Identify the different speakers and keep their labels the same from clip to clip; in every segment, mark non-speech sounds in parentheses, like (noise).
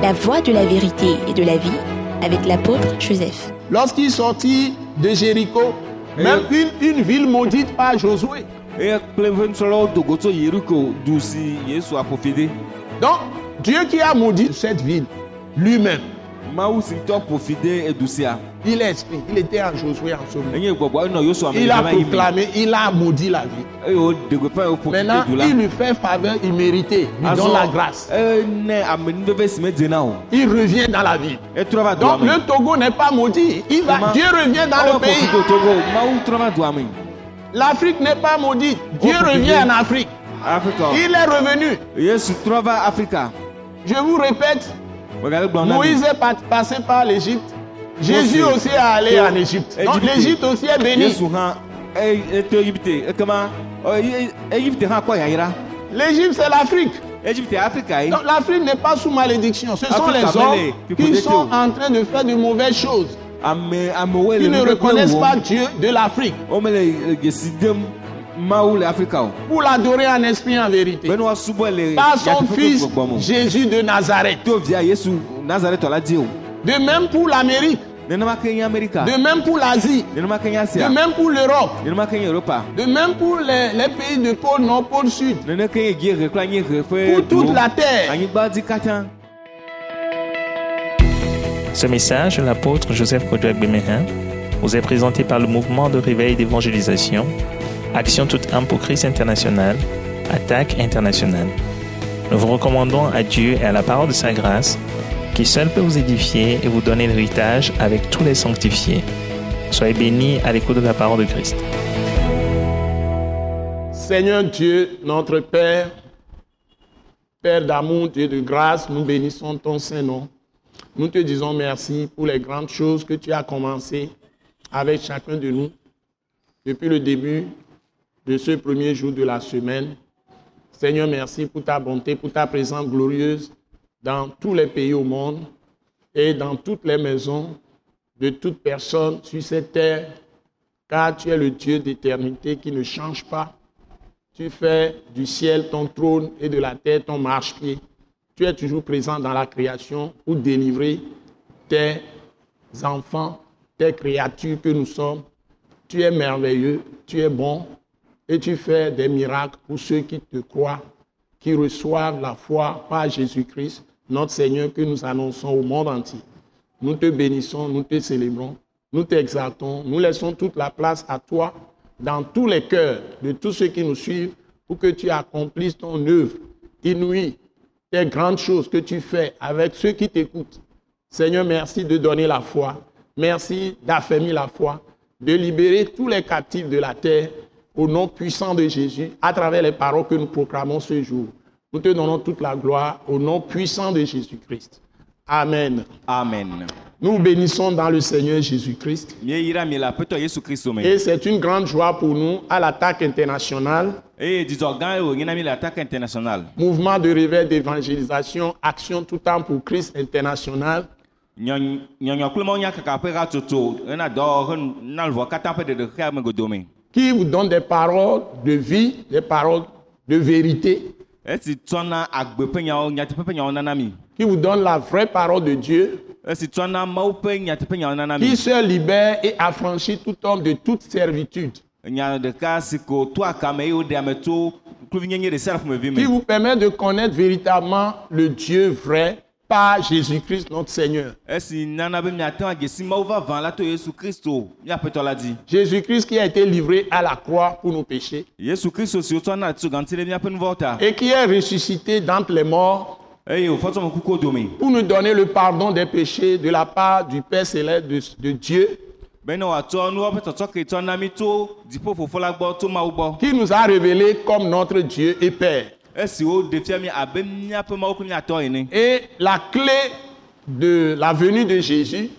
Speaker 1: La voie de la vérité et de la vie avec l'apôtre Joseph.
Speaker 2: Lorsqu'il sortit de Jéricho, même une, une ville maudite par Josué. Donc, Dieu qui a maudit cette ville, lui-même, il est esprit, il était en Josué en ce moment.
Speaker 3: enye gbɔgbɔ enɔ yosua me
Speaker 2: Il a proclamé, il a maudit la
Speaker 3: woɖe gbeƒã ye woƒofi
Speaker 2: Maintenant, il lui fait faveur imméritée, lui donne la grâce.
Speaker 3: na o
Speaker 2: Il revient dans la
Speaker 3: va dua
Speaker 2: Donc, le Togo n'est pas maudit. Il va? Dieu revient dans le
Speaker 3: ƒofi
Speaker 2: pays. L'Afrique n'est pas maudite. Dieu
Speaker 3: Oh,
Speaker 2: revient en Afrique. Il est revenu. Je vous répète, Moïse est pa- passé par l'Égypte. Jésus aussi est allé en Égypte. Donc
Speaker 3: Égypte.
Speaker 2: l'Égypte aussi est bénie. L'Égypte, c'est l'Afrique. Donc l'Afrique n'est pas sous malédiction. Ce sont les hommes qui sont en train de faire de mauvaises choses.
Speaker 3: amewo
Speaker 2: Qui
Speaker 3: le
Speaker 2: ne reconnaissent
Speaker 3: wɔm.
Speaker 2: pas Dieu de l'Afrique pour l'adorer en esprit et en vérité. Par son fils Jésus de Nazareth.
Speaker 3: to via yesu nazaretɔ la di o
Speaker 2: De même pour l'Amérique. De même pour l'Asie. De même pour l'Europe. De même pour les, les pays de pôle nord, pôle sud. Pour toute la terre.
Speaker 4: Ce message de l'apôtre Joseph Kodouak Bemehin vous est présenté par le mouvement de réveil d'évangélisation, Action toute âme pour Christ international, Attaque internationale. Nous vous recommandons à Dieu et à la parole de sa grâce, qui seul peut vous édifier et vous donner l'héritage avec tous les sanctifiés. Soyez bénis à l'écoute de la parole de Christ.
Speaker 2: Seigneur Dieu, notre Père, Père d'amour, Dieu de grâce, nous bénissons ton Saint-Nom. Nous te disons merci pour les grandes choses que tu as commencées avec chacun de nous depuis le début de ce premier jour de la semaine. Seigneur, merci pour ta bonté, pour ta présence glorieuse dans tous les pays au monde et dans toutes les maisons de toute personne sur cette terre, car tu es le Dieu d'éternité qui ne change pas. Tu fais du ciel ton trône et de la terre ton marchepied. Tu es toujours présent dans la création pour délivrer tes enfants, tes créatures que nous sommes. Tu es merveilleux, tu es bon et tu fais des miracles pour ceux qui te croient, qui reçoivent la foi par Jésus-Christ, notre Seigneur, que nous annonçons au monde entier. Nous te bénissons, nous te célébrons, nous t'exaltons, nous laissons toute la place à toi dans tous les cœurs de tous ceux qui nous suivent pour que tu accomplisses ton œuvre inouïe, tes grandes choses que tu fais avec ceux qui t'écoutent. Seigneur, merci de donner la foi. Merci d'affermir la foi, de libérer tous les captifs de la terre au nom puissant de Jésus à travers les paroles que nous proclamons ce jour. Nous te donnons toute la gloire au nom puissant de Jésus-Christ. Amen.
Speaker 3: amen
Speaker 2: Nous bénissons dans le Seigneur Jésus-Christ. Et c'est une grande joie pour nous à l'attaque internationale, mouvement de réveil d'évangélisation, action tout temps pour Christ international. Qui vous donne des paroles de vie, des paroles de vérité, qui vous donne la vraie parole de Dieu, qui seul libère et affranchit tout homme de toute servitude, qui vous permet de connaître véritablement le Dieu vrai par Jésus-Christ notre Seigneur.
Speaker 3: dzi
Speaker 2: Jésus-Christ qui a été livré à la croix pour nos péchés. Et qui est ressuscité d'entre les morts
Speaker 3: dome
Speaker 2: pour nous donner le pardon des péchés de la part du Père céleste de, de Dieu, qui nous a révélé comme notre Dieu et Père. Et la clé de la venue de Jésus,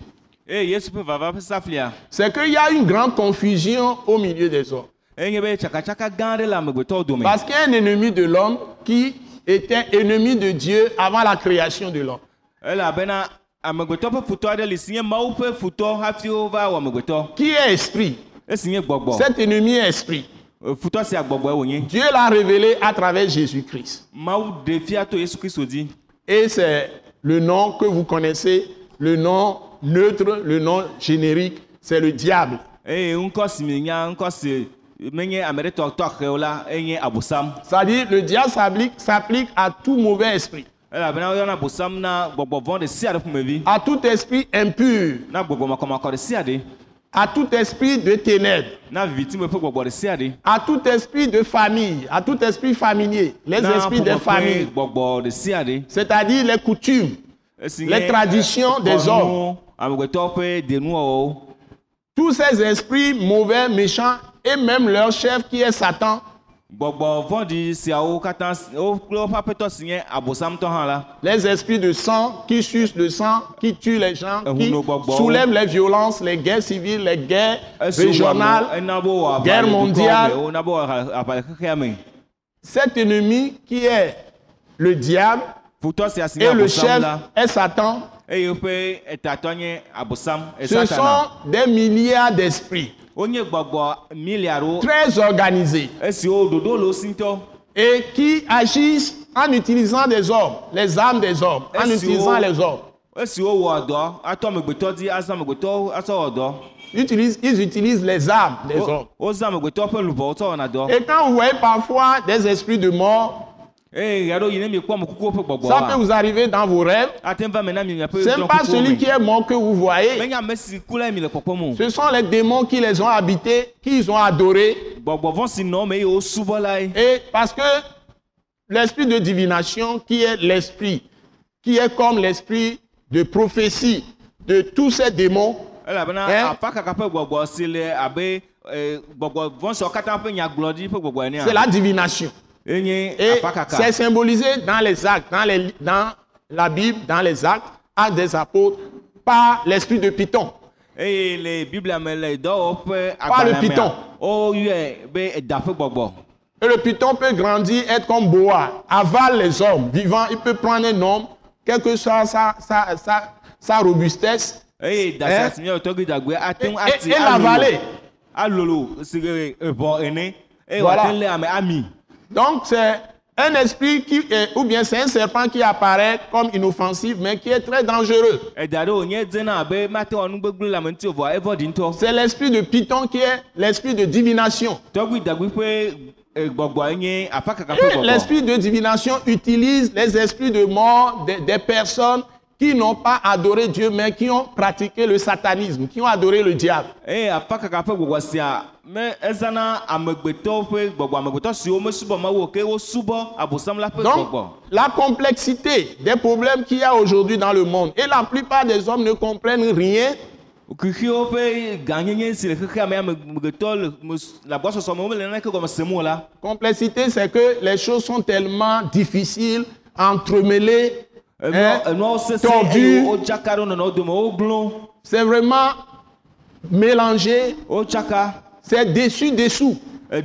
Speaker 2: c'est qu'il y a une grande confusion au milieu des hommes. Parce qu'il y a un ennemi de l'homme qui était ennemi de Dieu avant la création de l'homme. Qui est esprit? Cet ennemi est esprit.
Speaker 3: Eh, wònye
Speaker 2: Dieu l'a révélé à travers Jésus-Christ. Et c'est le nom que vous connaissez, le nom neutre, le nom générique, c'est le diable. C'est-à-dire, le diable s'applique, s'applique à tout mauvais esprit,
Speaker 5: ƒomevi
Speaker 2: à tout esprit impur, à tout esprit de ténèbres, à tout esprit de famille, à tout esprit familier, les esprits des familles, c'est-à-dire les coutumes,
Speaker 5: esi
Speaker 2: Les
Speaker 5: nye,
Speaker 2: traditions
Speaker 5: eh,
Speaker 2: des hommes.
Speaker 5: ƒe denuwɔwɔwo
Speaker 2: tous ces esprits mauvais, méchants, et même leur chef qui est Satan, les esprits de sang qui sucent le sang, qui tuent les gens,
Speaker 5: Eh,
Speaker 2: qui
Speaker 5: gbɔgbɔwo.
Speaker 2: soulèvent les violences, les guerres civiles, les guerres
Speaker 5: wɔ
Speaker 2: régionales. guerre mondiale.
Speaker 5: me
Speaker 2: Cet ennemi qui est le diable et le chef est Satan,
Speaker 5: abosam
Speaker 2: ce sont des milliards d'esprits. Très organisés. Et qui agissent en utilisant des hommes, les âmes des hommes, en utilisant les hommes. Ils utilisent, ils utilisent les âmes des hommes. Et quand vous voyez parfois des esprits de mort,
Speaker 5: ƒe
Speaker 2: ça peut vous arriver dans vos rêves. Ce n'est pas celui qui est mort que vous voyez. Ce sont les démons qui les ont habités, qu'ils ont adorés.
Speaker 5: lae
Speaker 2: Et parce que l'esprit de divination, qui est l'esprit, qui est comme l'esprit de prophétie de tous ces démons, Eh?
Speaker 5: eh,
Speaker 2: c'est la divination. Et c'est symbolisé dans les actes, dans, les, dans la Bible, dans les actes, actes des apôtres, par l'esprit de Python.
Speaker 5: le biblia me le
Speaker 2: python.
Speaker 5: ƒe gbɔgbɔ
Speaker 2: Et le python peut grandir, être comme Boa, avale les hommes vivants, il peut prendre un homme, quelle que soit sa, sa, sa, sa robustesse,
Speaker 5: ate ŋu
Speaker 2: Et- et l'avaler.
Speaker 5: eye
Speaker 2: Voilà. Donc c'est un esprit qui est, ou bien c'est un serpent qui apparaît comme inoffensif, mais qui est très dangereux.
Speaker 5: ŋutɔ
Speaker 2: C'est l'esprit de Python qui est l'esprit de divination.
Speaker 5: eh, gbɔgbɔ
Speaker 2: l'esprit de divination utilise les esprits de mort des, des personnes qui n'ont pas adoré Dieu, mais qui ont pratiqué le satanisme, qui ont adoré le diable.
Speaker 5: Me ezana amegbetɔwo ƒe gbɔgbɔ amegbetɔ siwo mesubɔ mawu o ke wosubɔ abosam la ƒe
Speaker 2: Donc,
Speaker 5: gbɔgbɔ.
Speaker 2: la complexité des problèmes qu'il y a aujourd'hui dans le monde, et la plupart des hommes ne comprennent rien,
Speaker 5: kuxiwo ƒe gãnyenye si le xexea me amegbetɔ le mes- le agbɔsɔsɔ me womele naneke gɔme sem o la.
Speaker 2: Complexité c'est que les choses sont tellement difficiles, entremêlées, hein,
Speaker 5: Enua- enuawo sese
Speaker 2: tordues. c'est vraiment mélangé, c'est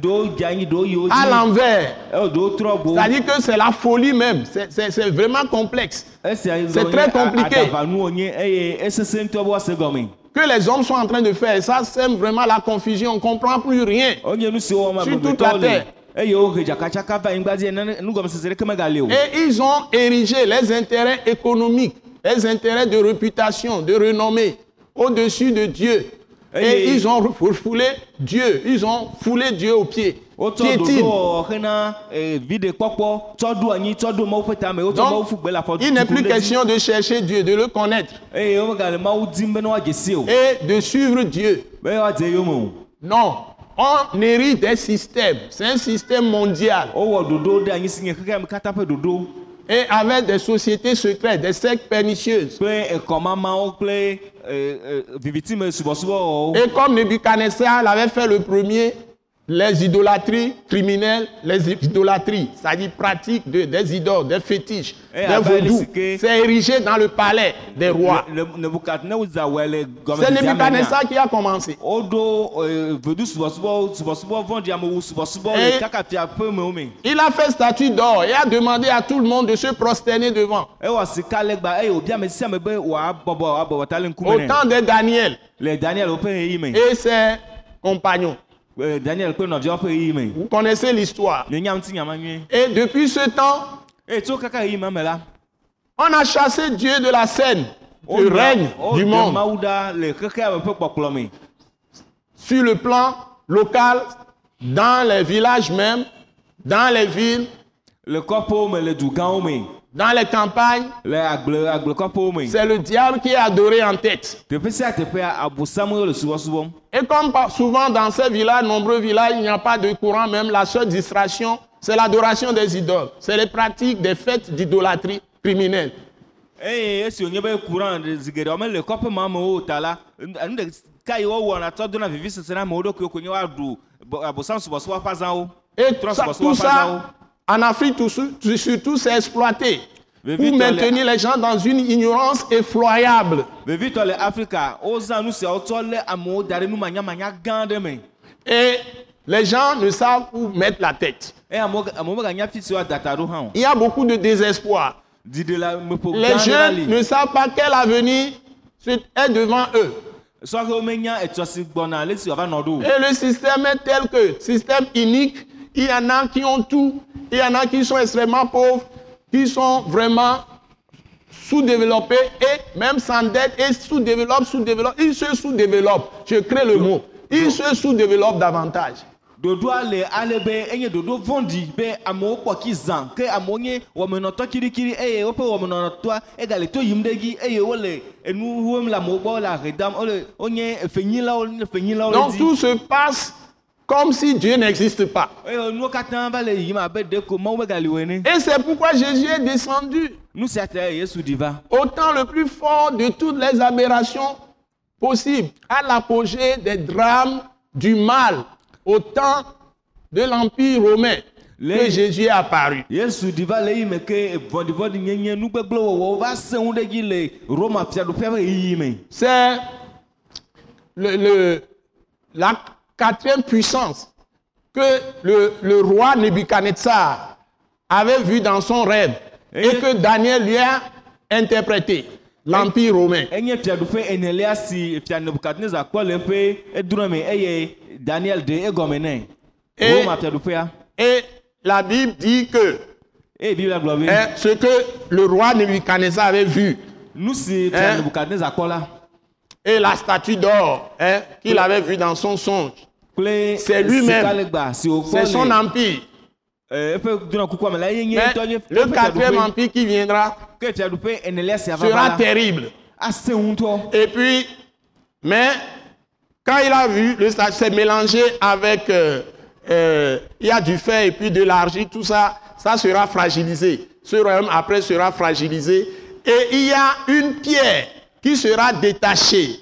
Speaker 5: ɖewo yi wo
Speaker 2: à l'envers.
Speaker 5: go
Speaker 2: C'est-à-dire que c'est la folie même, c'est- vraiment complexe.
Speaker 5: esia
Speaker 2: C'est très compliqué. Que les hommes sont en train de faire, ça sème vraiment la confusion, on ne comprend plus rien. Sur toute la terre. Et ils ont érigé les intérêts économiques, les intérêts de réputation, de renommée, au-dessus de Dieu. Et ils ont refoulé Dieu, ils ont foulé Dieu aux pieds.
Speaker 5: eh,
Speaker 2: Donc, il n'est plus question de chercher Dieu, de le connaître
Speaker 5: o
Speaker 2: et de suivre Dieu. Non, on hérite des systèmes. C'est un système mondial. Et avec des sociétés secrètes, des sectes pernicieuses.
Speaker 5: Eh, eh, vivitime subɔsubɔwɔwo
Speaker 2: Et comme Nebuchadnezzar l'avait fait le premier, les idolâtries criminelles, les idolâtries, c'est-à-dire pratiques de, des idoles, des fétiches,
Speaker 5: Et
Speaker 2: des vaudous, c'est érigé dans le palais des rois. C'est Nebuchadnezzar qui a commencé.
Speaker 5: eh,
Speaker 2: Et- Il a fait statue d'or et a demandé à tout le monde de se prosterner devant. Au temps de Daniel
Speaker 5: me
Speaker 2: et ses compagnons.
Speaker 5: Eh,
Speaker 2: Vous connaissez l'histoire. Et depuis ce temps,
Speaker 5: me la
Speaker 2: On a chassé Dieu de la scène,
Speaker 5: Oh,
Speaker 2: du règne
Speaker 5: oh,
Speaker 2: du
Speaker 5: de
Speaker 2: monde, sur le plan local, dans les villages même, dans les villes,
Speaker 5: Le
Speaker 2: dans les campagnes. C'est le diable qui est adoré en tête. Et comme souvent dans ces villages, nombreux villages, il n'y a pas de courant, même la seule distraction, c'est l'adoration des idoles. C'est les pratiques des fêtes d'idolâtrie criminelle.
Speaker 5: eye esi wònye be kuran zi geɖewo mele kɔƒe ma amewo o ta la nu ɖeka yi wɔwɔna tɔ dona vivisese na amewo ɖokui ko nye woaɖu bɔ- abosam subɔsubɔ ƒe azãwo
Speaker 2: Et ça- tout ça, en Afrique, tout, su- tout- surtout, c'est exploité pour maintenir les gens dans une ignorance effroyable. Et les gens ne savent où mettre la tête.
Speaker 5: hã o
Speaker 2: Il y a beaucoup de désespoir. Les jeunes ne savent pas quel avenir est devant eux. Et le système est tel que, système unique, il y en a qui ont tout, il y en a qui sont extrêmement pauvres, qui sont vraiment sous-développés et même sans dette et sous-développent, sous-développent. Ils se sous-développent. Je crée le mot. Ils se sous-développent davantage.
Speaker 5: ɖoɖoa le ale be enye ɖoɖo vɔ̃ɖi be amewo kpɔ ki zã ke amewo nye wɔmenɔtɔ kirikiri eye woƒe wɔmenɔtɔa egale to yim ɖe dzi eye wole enu wɔm le amewo gbɔ wole ahe dam wole wonye efenyilawo nye efenyilawo le
Speaker 2: Donc tout se passe comme si Dieu n'existe pas.
Speaker 5: wo ene
Speaker 2: Et c'est pourquoi Jésus est descendu
Speaker 5: nu sia ta yesu ɖi va
Speaker 2: au temps le plus fort de toutes les aberrations possibles, à l'apogée des drames du mal, au temps de l'Empire romain, que Jésus est apparu. C'est le- le- la quatrième puissance que le, le roi Nebuchadnezzar avait vu dans son rêve et
Speaker 5: Et-
Speaker 2: que Daniel lui a interprété, l'Empire romain. Et- la Bible dit que hein, ce que le roi Nebuchadnezzar avait vu.
Speaker 5: Fia
Speaker 2: Hein? Et la statue d'or hein, qu'il avait vue dans son songe, C'est lui-même. c'est son empire.
Speaker 5: eh,
Speaker 2: Mais le quatrième empire qui viendra sera terrible.
Speaker 5: ŋutɔ
Speaker 2: Et puis, mais quand il a vu, le statue s'est mélangé avec, euh, euh, il y a du fer et puis de l'argile, tout ça, ça sera fragilisé. Ce royaume après sera fragilisé. Et il y a une pierre qui sera détachée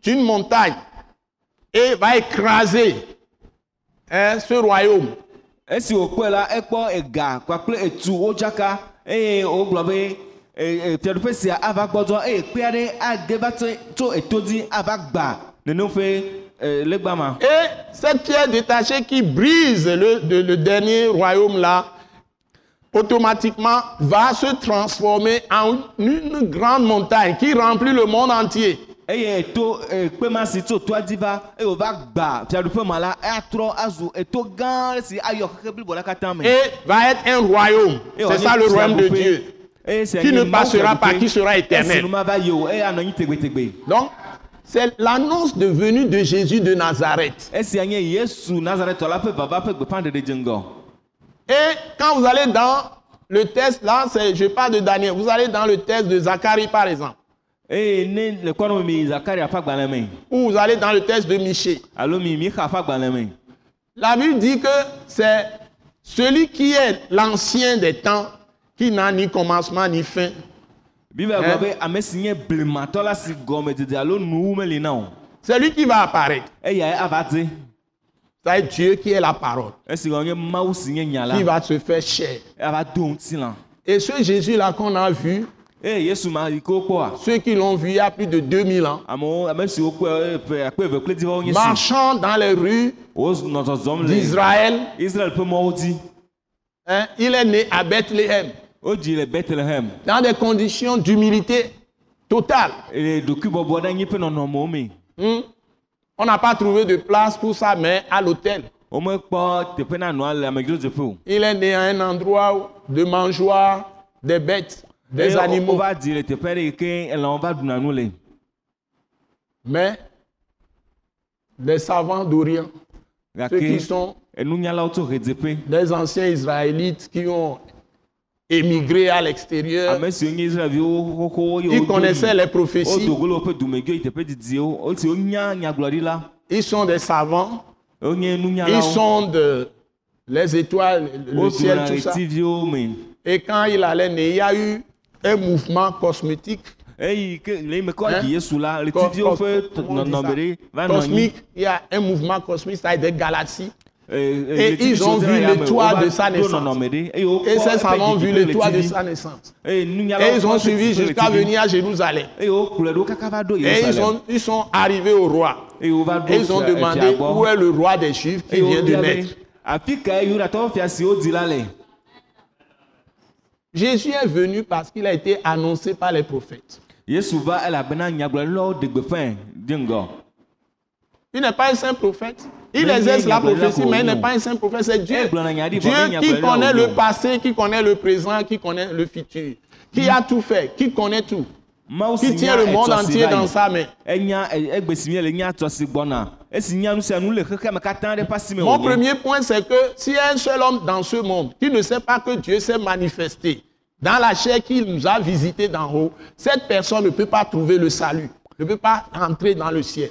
Speaker 2: d'une montagne et va écraser hein, ce royaume.
Speaker 5: esi wòkpɔe la ekpɔ ega kpakple etu wodzaka eye wogblɔ be fiaɖuƒe sia ava gbɔdzɔ eye kpe aɖe ade va tso- eto dzi ava gba nenem ƒe legba ma
Speaker 2: Et cette pierre détachée qui brise le, le- le dernier royaume là, automatiquement va se transformer en une grande montagne qui remplit le monde entier.
Speaker 5: toa dzi va
Speaker 2: Et être un royaume. C'est ça le royaume de. Dieu. Qui ne passera pas, qui sera éternel.
Speaker 5: nu mava yi o eye anɔ anyi tegbetegbe
Speaker 2: Donc, c'est l'annonce de venue de Jésus de Nazareth. Et quand vous allez dans le test, là, je parle de Daniel, vous allez dans le test de Zacharie par exemple,
Speaker 5: me
Speaker 2: ou vous allez dans le test de Michée. La Bible dit que c'est celui qui est l'ancien des temps, qui n'a ni commencement ni fin. Hein? C'est lui qui va apparaître. C'est Dieu qui est la parole, qui va se faire chair. Et ce Jésus-là qu'on a vu,
Speaker 5: wokpɔa
Speaker 2: ceux qui l'ont vu il y a plus de 2000 ans, marchant dans les rues d'Israël, hein, il est né à Bethléem, dans des conditions d'humilité totale. On n'a pas trouvé de place pour sa mère à l'hôtel. Il est né à un endroit de mangeoire des bêtes. des animaux.
Speaker 5: le
Speaker 2: Mais des savants d'Orient, ceux qui sont
Speaker 5: ɣedzeƒe
Speaker 2: des anciens Israélites qui ont émigré à l'extérieur, ils connaissaient les prophéties, ils sont des savants, ils sont de les étoiles, le ciel, tout ça. Et quand il allait né, il y a eu un mouvement cosmétique, Hein? cos- cosmique, il y a un mouvement cosmique, ça a des galaxies.
Speaker 5: Et
Speaker 2: ils ont vu le toit de sa naissance. Et ces savants ont vu le toit de sa naissance. Et ils ont suivi jusqu'à venir à Jérusalem.
Speaker 5: Et
Speaker 2: ils, ont, ils sont arrivés au roi.
Speaker 5: Et
Speaker 2: ils ont demandé où est le roi des Juifs qui vient de naître. Jésus est venu parce qu'il a été annoncé par les prophètes. Il n'est pas un saint prophète. Il exerce la prophétie, mais il n'est pas un saint prophète. C'est Dieu. Dieu qui connaît le passé, qui connaît le présent, qui connaît le futur, qui a tout fait, qui connaît tout,
Speaker 5: si
Speaker 2: qui tient le monde
Speaker 5: si
Speaker 2: entier dans sa main.
Speaker 5: si si
Speaker 2: Mon premier point, c'est que s'il y a un seul homme dans ce monde qui ne sait pas que Dieu s'est manifesté dans la chair qu'il nous a visité d'en haut, cette personne ne peut pas trouver le salut, ne peut pas entrer dans le ciel.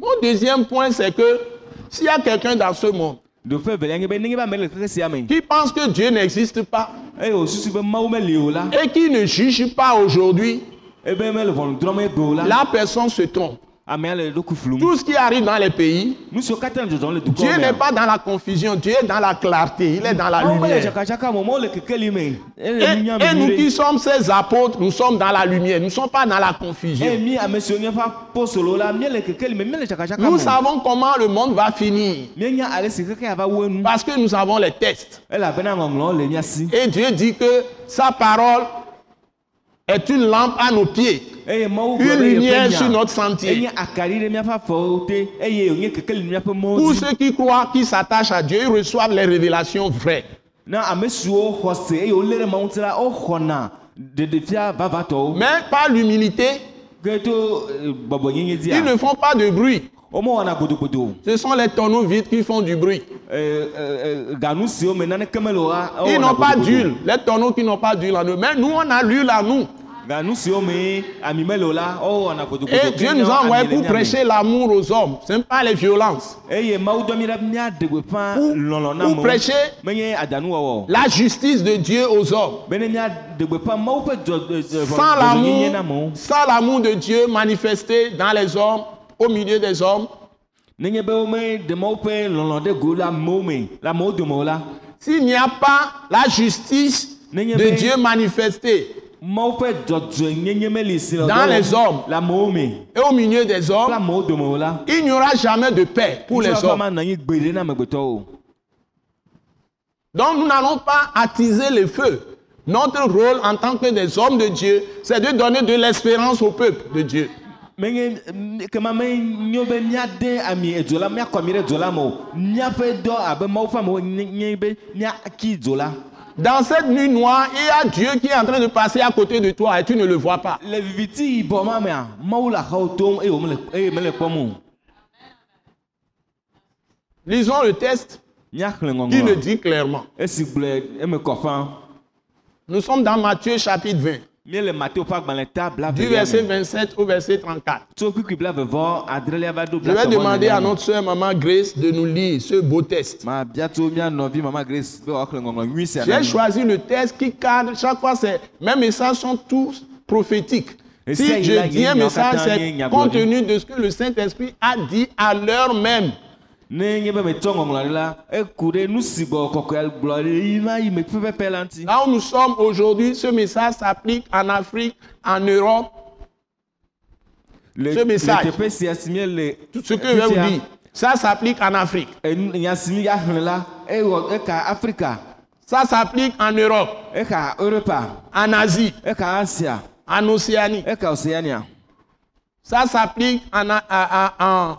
Speaker 2: Mon deuxième point, c'est que s'il y a quelqu'un dans ce monde qui pense que Dieu n'existe pas
Speaker 5: la.
Speaker 2: et qui ne juge pas aujourd'hui,
Speaker 5: la.
Speaker 2: la personne se trompe. Tout ce qui arrive dans les pays, Dieu n'est pas dans la confusion, Dieu est dans la clarté, il est dans la
Speaker 5: mele
Speaker 2: lumière. Et, nous qui sommes ses apôtres, nous sommes dans la lumière, nous ne sommes pas dans la confusion.
Speaker 5: tsakatsaka
Speaker 2: Nous savons comment le monde va finir. Parce que nous avons les
Speaker 5: mía si
Speaker 2: Et Dieu dit que sa parole est une lampe à nos pieds, une lumière sur notre sentier. Pour ceux qui croient, qui s'attachent à Dieu, ils reçoivent les révélations vraies. Mais par l'humilité,
Speaker 5: eh,
Speaker 2: ils ne font pas de bruit. Ce sont les tonneaux vides qui font du bruit.
Speaker 5: Eh, eh, eh,
Speaker 2: Ils n'ont pas d'huile. Les tonneaux qui n'ont pas d'huile en eux. Mais nous, on a l'huile à nous. Et Dieu nous a envoyé pour prêcher l'amour aux hommes. Ce n'est pas les violences. Pour- prêcher La justice de Dieu aux hommes.
Speaker 5: eh, eh,
Speaker 2: Sans l'amour, sans l'amour de Dieu manifesté dans les hommes, au milieu des hommes, s'il n'y a pas la justice de Dieu manifestée Dans les hommes. et au milieu des hommes, il n'y aura jamais de paix pour les hommes. Donc nous n'allons pas attiser le feu. Notre rôle en tant que des hommes de Dieu, c'est de donner de l'espérance au peuple de Dieu.
Speaker 5: Be míade ami edzo la míakɔ ami ɖe dzo la me o míaƒe dɔ abe mawu ƒe amewo nye nye be míaki dzo la
Speaker 2: Dans cette nuit noire, il y a Dieu qui est en train de passer à côté de toi et tu ne le vois pas.
Speaker 5: le viviti yibɔ ma mea mawu le axawo tom eye wòmele eye mele kpɔm o
Speaker 2: Lisons le texte
Speaker 5: míaxlẽ
Speaker 2: qui le
Speaker 5: ŋɔŋlɔ
Speaker 2: dit clairement.
Speaker 5: esi gblɔe eme kɔ ƒã
Speaker 2: Nous sommes dans Matthieu chapitre 20, du verset 27 au verset 34.
Speaker 5: tso kpikpi bla vevɔ adrelia va ɖo
Speaker 2: Je vais demander à notre sœur Maman Grace de nous lire ce beau
Speaker 5: na
Speaker 2: J'ai choisi le texte qui cadre, chaque fois, mes messages sont tous prophétiques. Si je dis un message, c'est compte tenu de ce que le Saint-Esprit a dit à l'heure même.
Speaker 5: Ne nye be metsɔ ŋɔŋlɔ ɖe la eku ɖe nu si gbɔ kɔkɔe gblɔ ɖe yi ma yi me pɛpɛpɛ la ŋuti
Speaker 2: Là où nous sommes aujourd'hui, ce message s'applique en Afrique, en Europe.
Speaker 5: le
Speaker 2: ce message.
Speaker 5: le teƒe sia si mie le
Speaker 2: Tout ce que je vais vous dire, ça s'applique en Afrique.
Speaker 5: enu nya si mi ya xlẽ la ewɔ eka afrika
Speaker 2: Ça s'applique en Europe,
Speaker 5: eka europa
Speaker 2: en Asie,
Speaker 5: eka asia
Speaker 2: en Océanie.
Speaker 5: eka oceania
Speaker 2: Ça s'applique en, en- en- en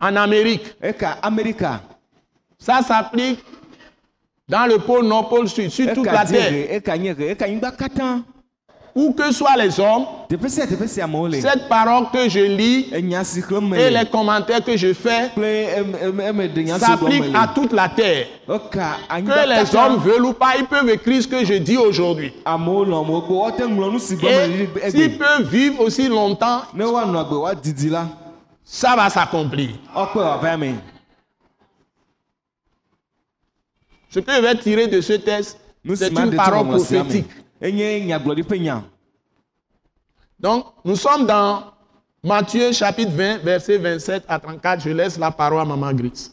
Speaker 2: Amérique.
Speaker 3: eka amerika
Speaker 2: Ça s'applique dans le pôle nord, pôle sud, sur toute la terre. Où que soient les hommes, cette parole que je lis et
Speaker 3: le
Speaker 2: les commentaires que je fais s'appliquent à toute la terre. Que les hommes veulent ou pas, ils peuvent écrire ce que je dis aujourd'hui. Et s'ils peuvent vivre aussi longtemps, ça va s'accomplir. Ce que je vais tirer de ce texte, c'est une parole prophétique. Donc, nous sommes dans Matthieu chapitre 20, verset 27 à 34. Je laisse la parole à Maman Gris.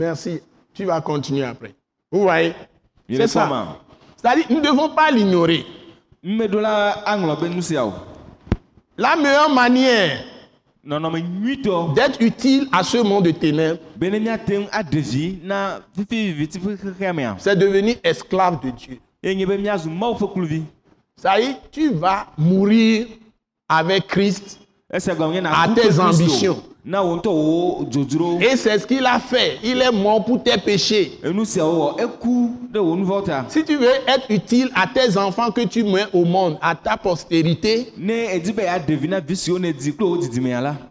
Speaker 2: Merci. Tu vas continuer après. Vous voyez? C'est
Speaker 3: est
Speaker 2: ça. C'est-à-dire, nous ne devons pas l'ignorer.
Speaker 3: mmeɖo la
Speaker 2: meilleure manière d'être utile à ce monde de ténèbres, c'est devenir esclave de Dieu.
Speaker 3: ƒe kluvi
Speaker 2: C'est-à-dire, tu vas mourir avec Christ À tes ambitions. Et c'est ce qu'il a fait. Il est mort pour tes péchés. Si tu veux être utile à tes enfants que tu mets au monde, à ta postérité,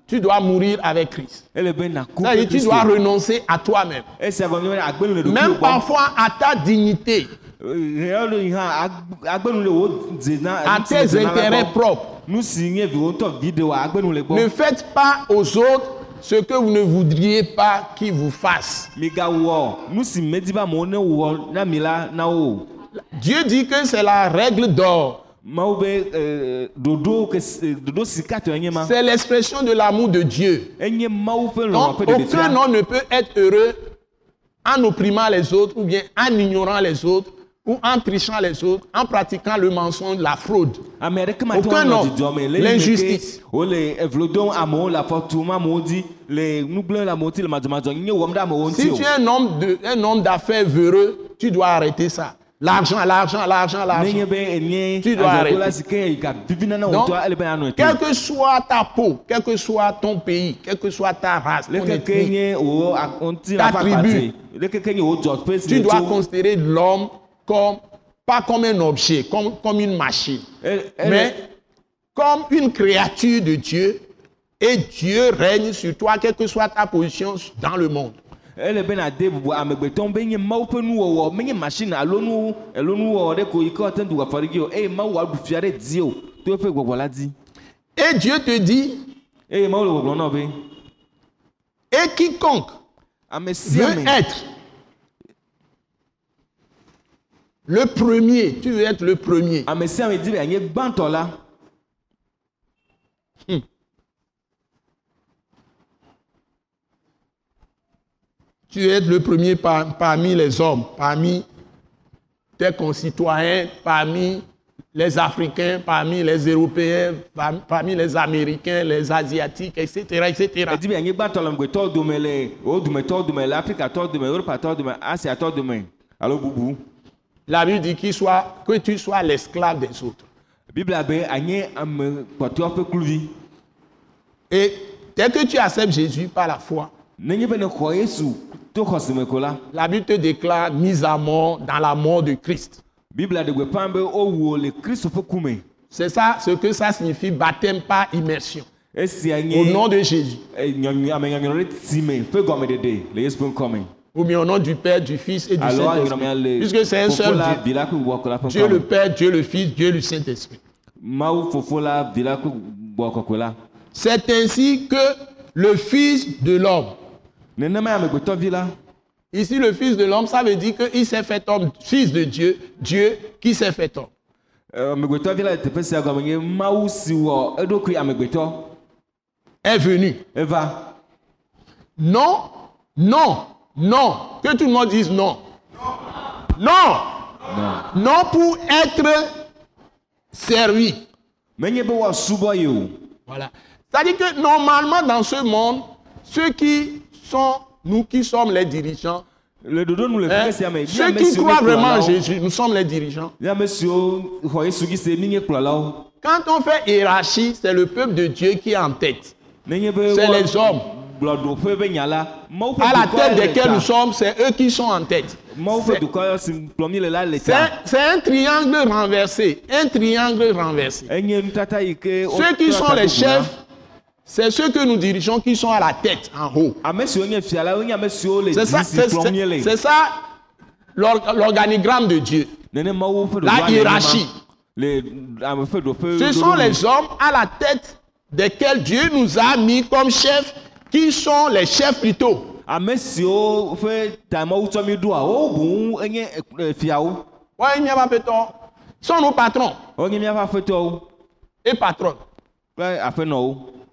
Speaker 2: tu dois mourir avec Christ. C'est-à-dire, tu dois renoncer à toi-même. Même parfois à ta dignité,
Speaker 3: na
Speaker 2: à tes intérêts propres. Ne faites pas aux autres ce que vous ne voudriez pas qu'ils vous fassent. Dieu dit que c'est la règle d'or.
Speaker 3: Enye ma
Speaker 2: C'est l'expression de l'amour de Dieu. Donc, aucun homme ne peut être heureux en opprimant les autres, ou bien en ignorant les autres, ou en trichant les autres, en pratiquant le mensonge, la fraude. Aucun homme. L'injustice. Si tu es un homme d'affaires véreux, tu dois arrêter ça. L'argent, l'argent, l'argent, l'argent. Tu dois arrêter. Donc, quelle que soit ta peau, quel que soit ton pays, quelle que soit ta race, ton ethnie, Ta tribu. tu dois considérer l'homme comme, pas comme un objet, comme, comme une machine. mais comme une créature de Dieu et Dieu règne sur toi, quelle que soit ta position dans le monde.
Speaker 3: Ele be na de bubu amegbetɔwo be nye mawu ƒe nuwɔwɔ. Menye machine alo nu alo nuwɔwɔ ɖe ko yi ke woate ŋu du afɔ ɖe dzi o eye mawu aɖu fia ɖe dzi o. To eƒe gbɔgbɔ la dzi
Speaker 2: Et Dieu te dit,
Speaker 3: eye mawu le gbɔgblɔ na wo be
Speaker 2: et quiconque
Speaker 3: ame sia
Speaker 2: veut être le premier, tu veux être le premier,
Speaker 3: ame sia me di be anye gbãtɔ la
Speaker 2: tu être le premier par- parmi les hommes, parmi tes concitoyens, parmi les Africains, parmi les Européens, par- parmi les Américains, les Asiatiques, etc., etc. La Bible dit qu'il soit, que tu sois l'esclave des autres. Et dès que tu acceptes Jésus par la foi,
Speaker 3: la
Speaker 2: Bible te déclare mise à mort dans la mort de Christ. C'est ça ce que ça signifie baptême par immersion. Au nom de Jésus.
Speaker 3: eh,
Speaker 2: Ou bien au nom du Père, du Fils et du Saint-Esprit. Puisque c'est un seul Dieu. Dieu le Père, Dieu le Fils, Dieu le Saint-Esprit. C'est ainsi que le Fils de l'homme, ici le Fils de l'homme, ça veut dire qu'il s'est fait homme, Fils de Dieu, Dieu qui s'est fait homme.
Speaker 3: amegbetɔ
Speaker 2: est venu.
Speaker 3: eva
Speaker 2: Non, non, non. Que tout le monde dise non. Non. Non pour être servi. Voilà. C'est-à-dire que normalement dans ce monde, ceux qui sont, nous qui sommes les dirigeants,
Speaker 5: le dodo nu le
Speaker 2: hein, ceux qui croient vraiment en Jésus, nous sommes les dirigeants. Quand on fait hiérarchie, c'est le peuple de Dieu qui est en tête. C'est les hommes. À la tête desquels nous sommes, c'est eux qui sont en tête. C'est un- triangle renversé. Un triangle renversé. Ceux qui sont les chefs, c'est ceux que nous dirigeons qui sont à la tête, en haut. C'est ça, c'est- l'organigramme de Dieu. La hiérarchie. Ce sont les hommes à la tête desquels Dieu nous a mis comme chefs, qui sont les chefs plutôt. sont nos patrons et patronnes.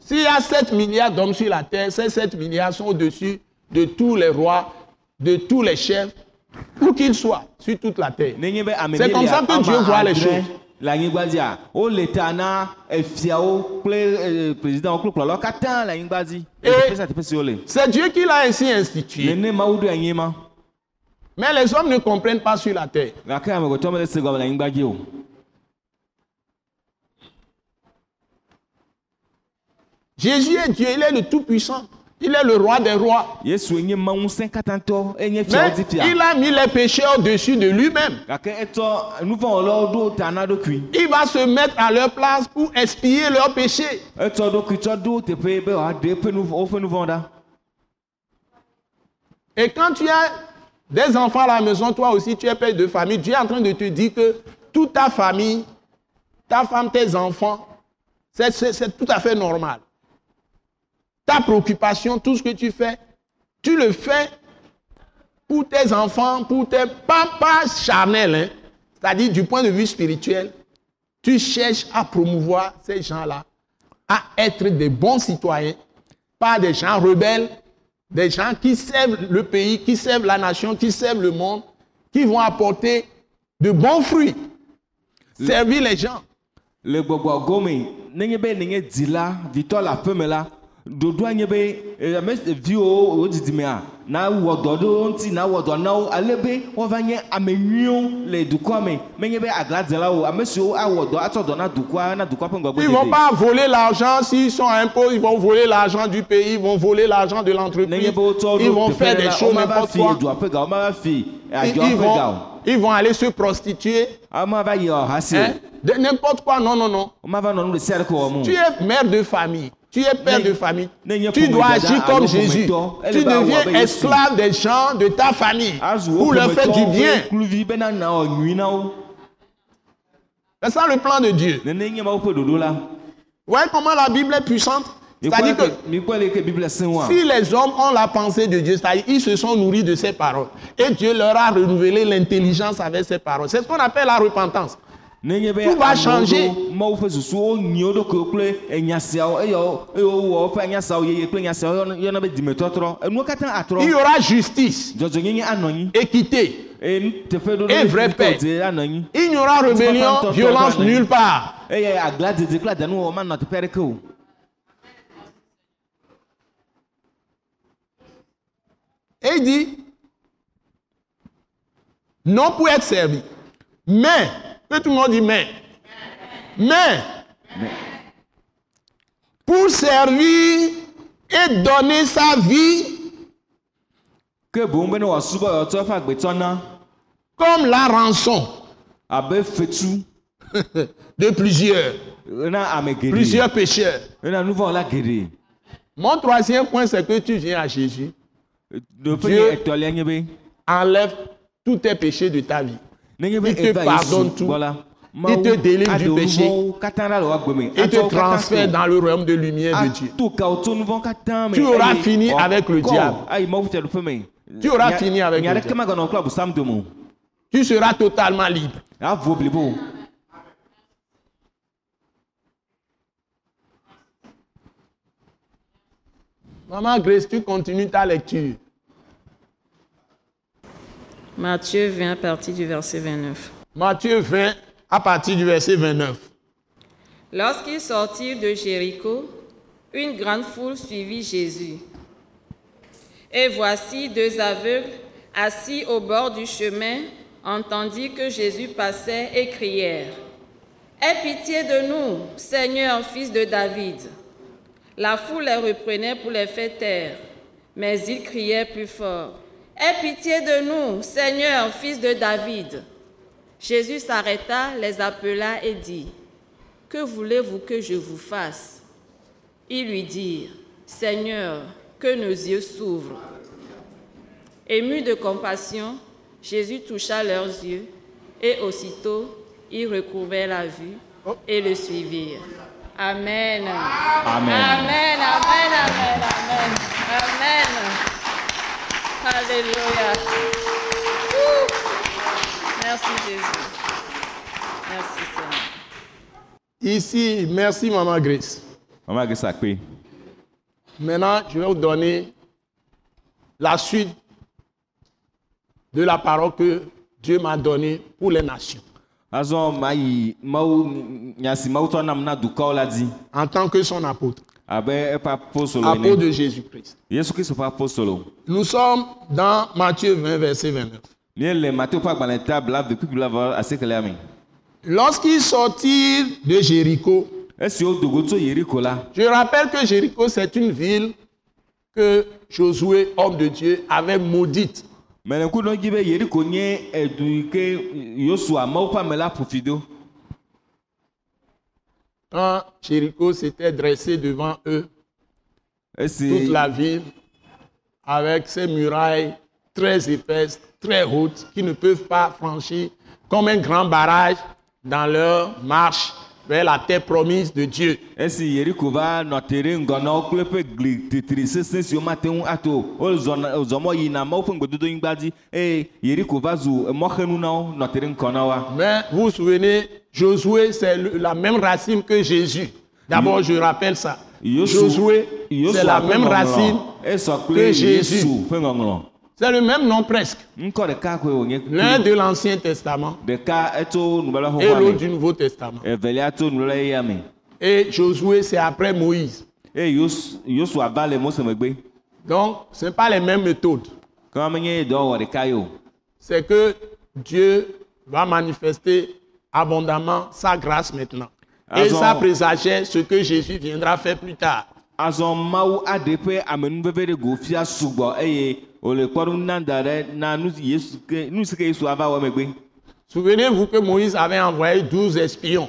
Speaker 2: S'il y a 7 milliards d'hommes sur la terre, ces 7 milliards sont au-dessus de tous les rois, de tous les chefs, où qu'ils soient, sur toute la terre. C'est comme ça que Dieu voit les choses.
Speaker 5: le anyigba dzia wole ta na efiawo kple eh, katã le anyigba dzi teƒe teƒe siwo le
Speaker 2: C'est Dieu qui l'a ainsi institué.
Speaker 5: nene mawu ɖo anyi ma
Speaker 2: Mais les hommes ne comprennent pas sur la terre.
Speaker 5: gake amegbetɔ mele se gɔme le anyigba dzi o
Speaker 2: Jésus est Dieu, il est le Tout-Puissant. Il est le roi des rois. Mais il a mis les péchés au-dessus de lui-même. Il va se mettre à leur place pour expier leurs péchés. Et quand tu as des enfants à la maison, toi aussi tu es père de famille, Dieu est en train de te dire que toute ta famille, ta femme, tes enfants, c'est tout à fait normal. Ta préoccupation, tout ce que tu fais, tu le fais pour tes enfants, pour tes... Pas, pas charnel, hein. c'est-à-dire du point de vue spirituel. Tu cherches à promouvoir ces gens-là, à être des bons citoyens, pas des gens rebelles, des gens qui servent le pays, qui servent la nation, qui servent le monde, qui vont apporter de bons fruits, servir les gens.
Speaker 5: le nenye be nenye be eh, ame viwo wo didimea na wɔ dɔ ɖe wo ŋuti na wɔ dɔ na wo ale be woava nye ame nyuiwo le dukɔa me menye be agladzelawo ame siwo awɔ dɔ atsɔ dɔ na dukɔa na dukɔa ƒe ŋgɔgbe
Speaker 2: Ils ne vont pas voler l'argent s'ils sont impôts, ils vont voler l'argent du pays, ils vont voler l'argent de l'entreprise. Ils vont faire des choses n'importe quoi. Ils, ils vont, ils vont aller se prostituer.
Speaker 5: si
Speaker 2: hein, de n'importe quoi, non, non, non. Tu es mère de famille, tu es père de famille. Tu dois agir comme Jésus. Tu deviens esclave des gens de ta famille pour leur faire du bien.
Speaker 5: wo
Speaker 2: C'est ça le plan de Dieu. Vous voyez comment la Bible est puissante C'est-à-dire que
Speaker 5: ŋua
Speaker 2: si les hommes ont la pensée de Dieu, c'est-à-dire ils se sont nourris de ses paroles, et Dieu leur a renouvelé l'intelligence avec ses paroles. C'est ce qu'on appelle la repentance. Tout va changer. Il y aura justice, équité.
Speaker 5: ɖo
Speaker 2: Et vrai paix. Il n'y aura rébellion, violence nulle part.
Speaker 5: aɖeke o
Speaker 2: Et il dit, non pour être servi, mais, que tout le monde dit mais, mais, pour servir et donner sa vie.
Speaker 5: Ke boŋ be ne wòasubɔ yɔtsɔ eƒe agbetsɔ na
Speaker 2: comme la rançon. (laughs) De plusieurs, plusieurs pécheurs. Mon troisième point, c'est que tu viens à Jésus, Dieu- enlève tous tes péchés de ta vie. Il te pardonne tout. Il te délivre du péché. Et te transfère dans le royaume de lumière de Dieu. Tu auras fini avec le diable. Tu auras fini avec le
Speaker 5: o
Speaker 2: Tu seras totalement libre.
Speaker 5: blibo
Speaker 2: Maman Grace, tu continues ta lecture.
Speaker 6: Matthieu 20 à partir du verset 29.
Speaker 2: Matthieu 20, à partir du verset 29.
Speaker 6: Lorsqu'ils sortirent de Jéricho, une grande foule suivit Jésus. Et voici deux aveugles assis au bord du chemin entendirent que Jésus passait et crièrent Aie pitié de nous, Seigneur, fils de David. La foule les reprenait pour les faire taire, mais ils criaient plus fort Aie pitié de nous, Seigneur, fils de David. Jésus s'arrêta, les appela et dit Que voulez-vous que je vous fasse? Ils lui dirent Seigneur, que nos yeux s'ouvrent. Ému de compassion, Jésus toucha leurs yeux et aussitôt ils recouvraient la vue et le suivirent. Amen.
Speaker 5: Amen.
Speaker 6: Amen, amen, amen, amen. Alléluia. Merci Jésus. Merci Seigneur.
Speaker 2: Ici, merci Maman Grace.
Speaker 5: Maman Grace akpe.
Speaker 2: Maintenant, je vais vous donner la suite de la parole que Dieu m'a donnée pour les nations. En tant que son apôtre, apôtre
Speaker 5: ene.
Speaker 2: de Jésus-Christ. Nous sommes dans Matthieu 20, verset 29.
Speaker 5: Míele Mateo ƒe agbalẽ ta bla vekpikpi la vɔ asiekelia me.
Speaker 2: Lorsqu'ils sortirent de Jéricho, je rappelle que Jéricho, c'est une ville que Josué, homme de Dieu, avait maudite.
Speaker 5: mɛlɛku nɔ dzi be Yeriko nye edu yi ke Yosua Mawu ƒe ame la ƒofi do.
Speaker 2: Quand Jéricho s'était dressé devant eux, toute la ville, avec ses murailles très épaisses, très hautes, qui ne peuvent pas franchir, comme un grand barrage dans leur marche vers la terre promise de Dieu. Mais vous vous souvenez, Josué, c'est la même racine que Jésus. D'abord, je rappelle ça. Josué, c'est la même racine que Jésus. C'est le même nom presque. L'un de l'Ancien Testament et l'autre du Nouveau Testament. Et Josué, c'est après Moïse. Donc, ce n'est pas les mêmes méthodes. C'est que Dieu va manifester abondamment sa grâce maintenant. Et ça présageait ce que Jésus viendra faire plus tard. Souvenez-vous que Moïse avait envoyé 12 espions.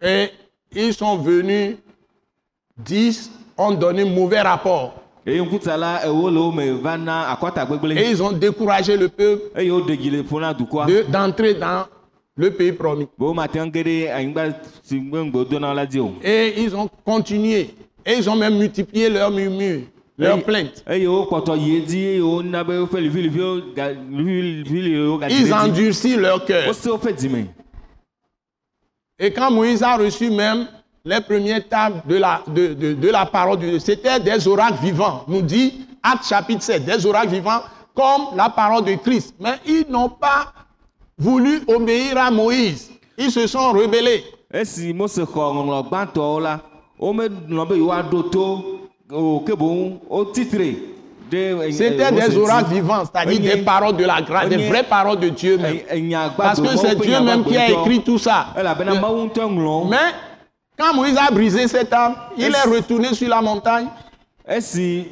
Speaker 2: Et ils sont venus, 10 ont donné mauvais rapport. Et ils ont découragé le peuple d'entrer dans le pays promis. Et ils ont continué. Et ils ont même multiplié leurs murmures, leurs plaintes. Ils endurcirent leur cœur. Et quand Moïse a reçu même les premières tables de la, de, de- de la parole de Dieu, c'était des oracles vivants, nous dit Acte chapitre 7, des oracles vivants comme la parole de Christ. Mais ils n'ont pas voulu obéir à Moïse. Ils se sont rebellés.
Speaker 5: mose xɔ
Speaker 2: C'était des oracles vivants, c'est-à-dire des paroles de la grâce, des vraies paroles de Dieu même. Parce que c'est Dieu même qui a écrit tout ça. Mais quand Moïse a brisé cette âme, il est retourné sur la montagne.
Speaker 5: dzi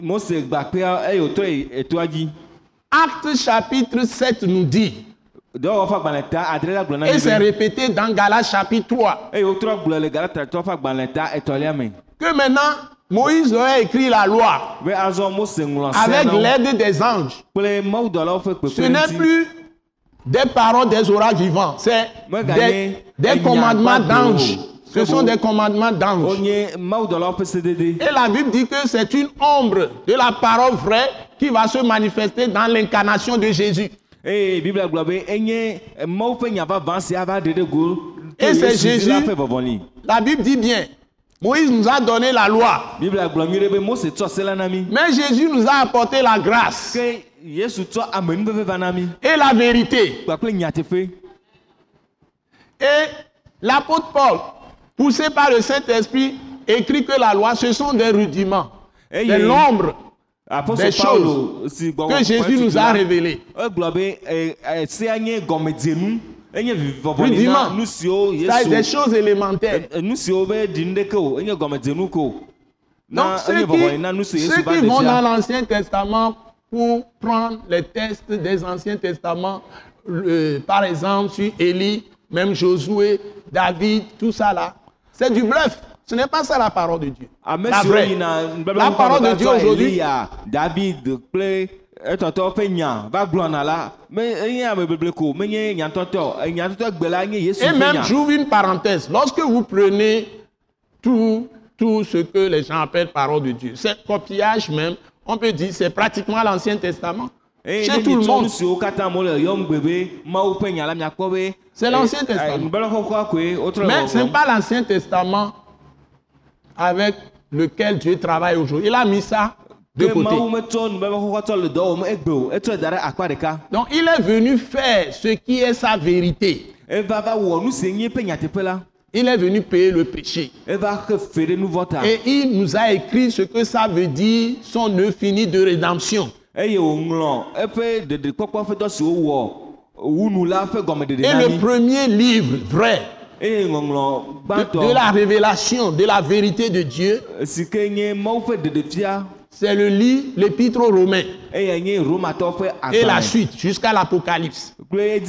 Speaker 2: Acte chapitre 7 nous dit, et c'est répété dans Galates chapitre 3,
Speaker 5: eye wotrɔ gblɔ le galatratɔ ƒe agbalẽ ta etɔ̃lia me
Speaker 2: que maintenant Moïse leur a écrit la loi. Avec l'aide des anges. Ce n'est plus des paroles des oracles vivants, c'est des, des commandements d'anges. Ce sont des commandements d'anges. Et la Bible dit que c'est une ombre de la parole vraie qui va se manifester dans l'incarnation de Jésus.
Speaker 5: Eye biblia gblɔ be enye mawu ƒe nya vavã si ava ɖe ɖe go
Speaker 2: Et c'est
Speaker 5: Yesu la
Speaker 2: Jésus.
Speaker 5: ƒe vɔvɔli
Speaker 2: La Bible dit bien, Moïse nous a donné la loi,
Speaker 5: biblia gblɔ nyuie ɖe be mose tsɔ se la na mi
Speaker 2: mais Jésus nous a apporté la grâce.
Speaker 5: Ke yesu tsɔ amenuveve va na mi
Speaker 2: et la vérité.
Speaker 5: kpakple nyateƒe
Speaker 2: Et l'apôtre Paul, poussé par le Saint-Esprit, écrit que la loi, ce sont des rudiments. L'ombre
Speaker 5: apɔsɔ
Speaker 2: des
Speaker 5: gbɔ
Speaker 2: que Jésus nous a révélées.
Speaker 5: egblɔ be ɛ ɛ sea nye gɔmedzenu enye vivɔvɔli na
Speaker 2: Rudiment.
Speaker 5: nu siwo
Speaker 2: Ça, c'est des choses élémentaires.
Speaker 5: ɛ- nu siwo be di nu ɖeke o enye gɔmedzenu ko
Speaker 2: Donc, ceux qui, ceux vont dans l'Ancien Testament pour prendre les tests des Anciens Testaments, euh, par exemple sur Élie, même Josué, David, tout ça là, c'est du bluff. Ce n'est pas ça la parole de Dieu. La vraie. La parole de Dieu aujourd'hui,
Speaker 5: David kple etɔtɔ ƒe nya va gblɔna la me enye ame beble ko menye nyatɔtɔ nyatɔtɔ gbe la nye yesu
Speaker 2: Et même, j'ouvre une parenthèse. Lorsque vous prenez tout, tout ce que les gens appellent parole de Dieu, c'est copiage même, on peut dire c'est pratiquement l'Ancien Testament.
Speaker 5: eye
Speaker 2: Chez tout le monde.
Speaker 5: nu siwo katã mo le yɔm gbe be mawu ƒe nya la miakpɔ be
Speaker 2: C'est l'Ancien
Speaker 5: eh,
Speaker 2: Testament.
Speaker 5: eh, wotrɔ le
Speaker 2: Mais ce n'est pas l'Ancien Testament avec lequel Dieu travaille aujourd'hui. Il a mis ça de côté.
Speaker 5: akpa ɖeka
Speaker 2: Donc il est venu faire ce qui est sa vérité.
Speaker 5: la
Speaker 2: Il est venu payer le péché. Et il nous a écrit ce que ça veut dire, son œuvre finie de rédemption. Et le
Speaker 5: mi
Speaker 2: premier livre vrai de, la révélation, de la vérité de Dieu, c'est le livre, l'épître aux Romains. Et la suite jusqu'à l'Apocalypse. Ce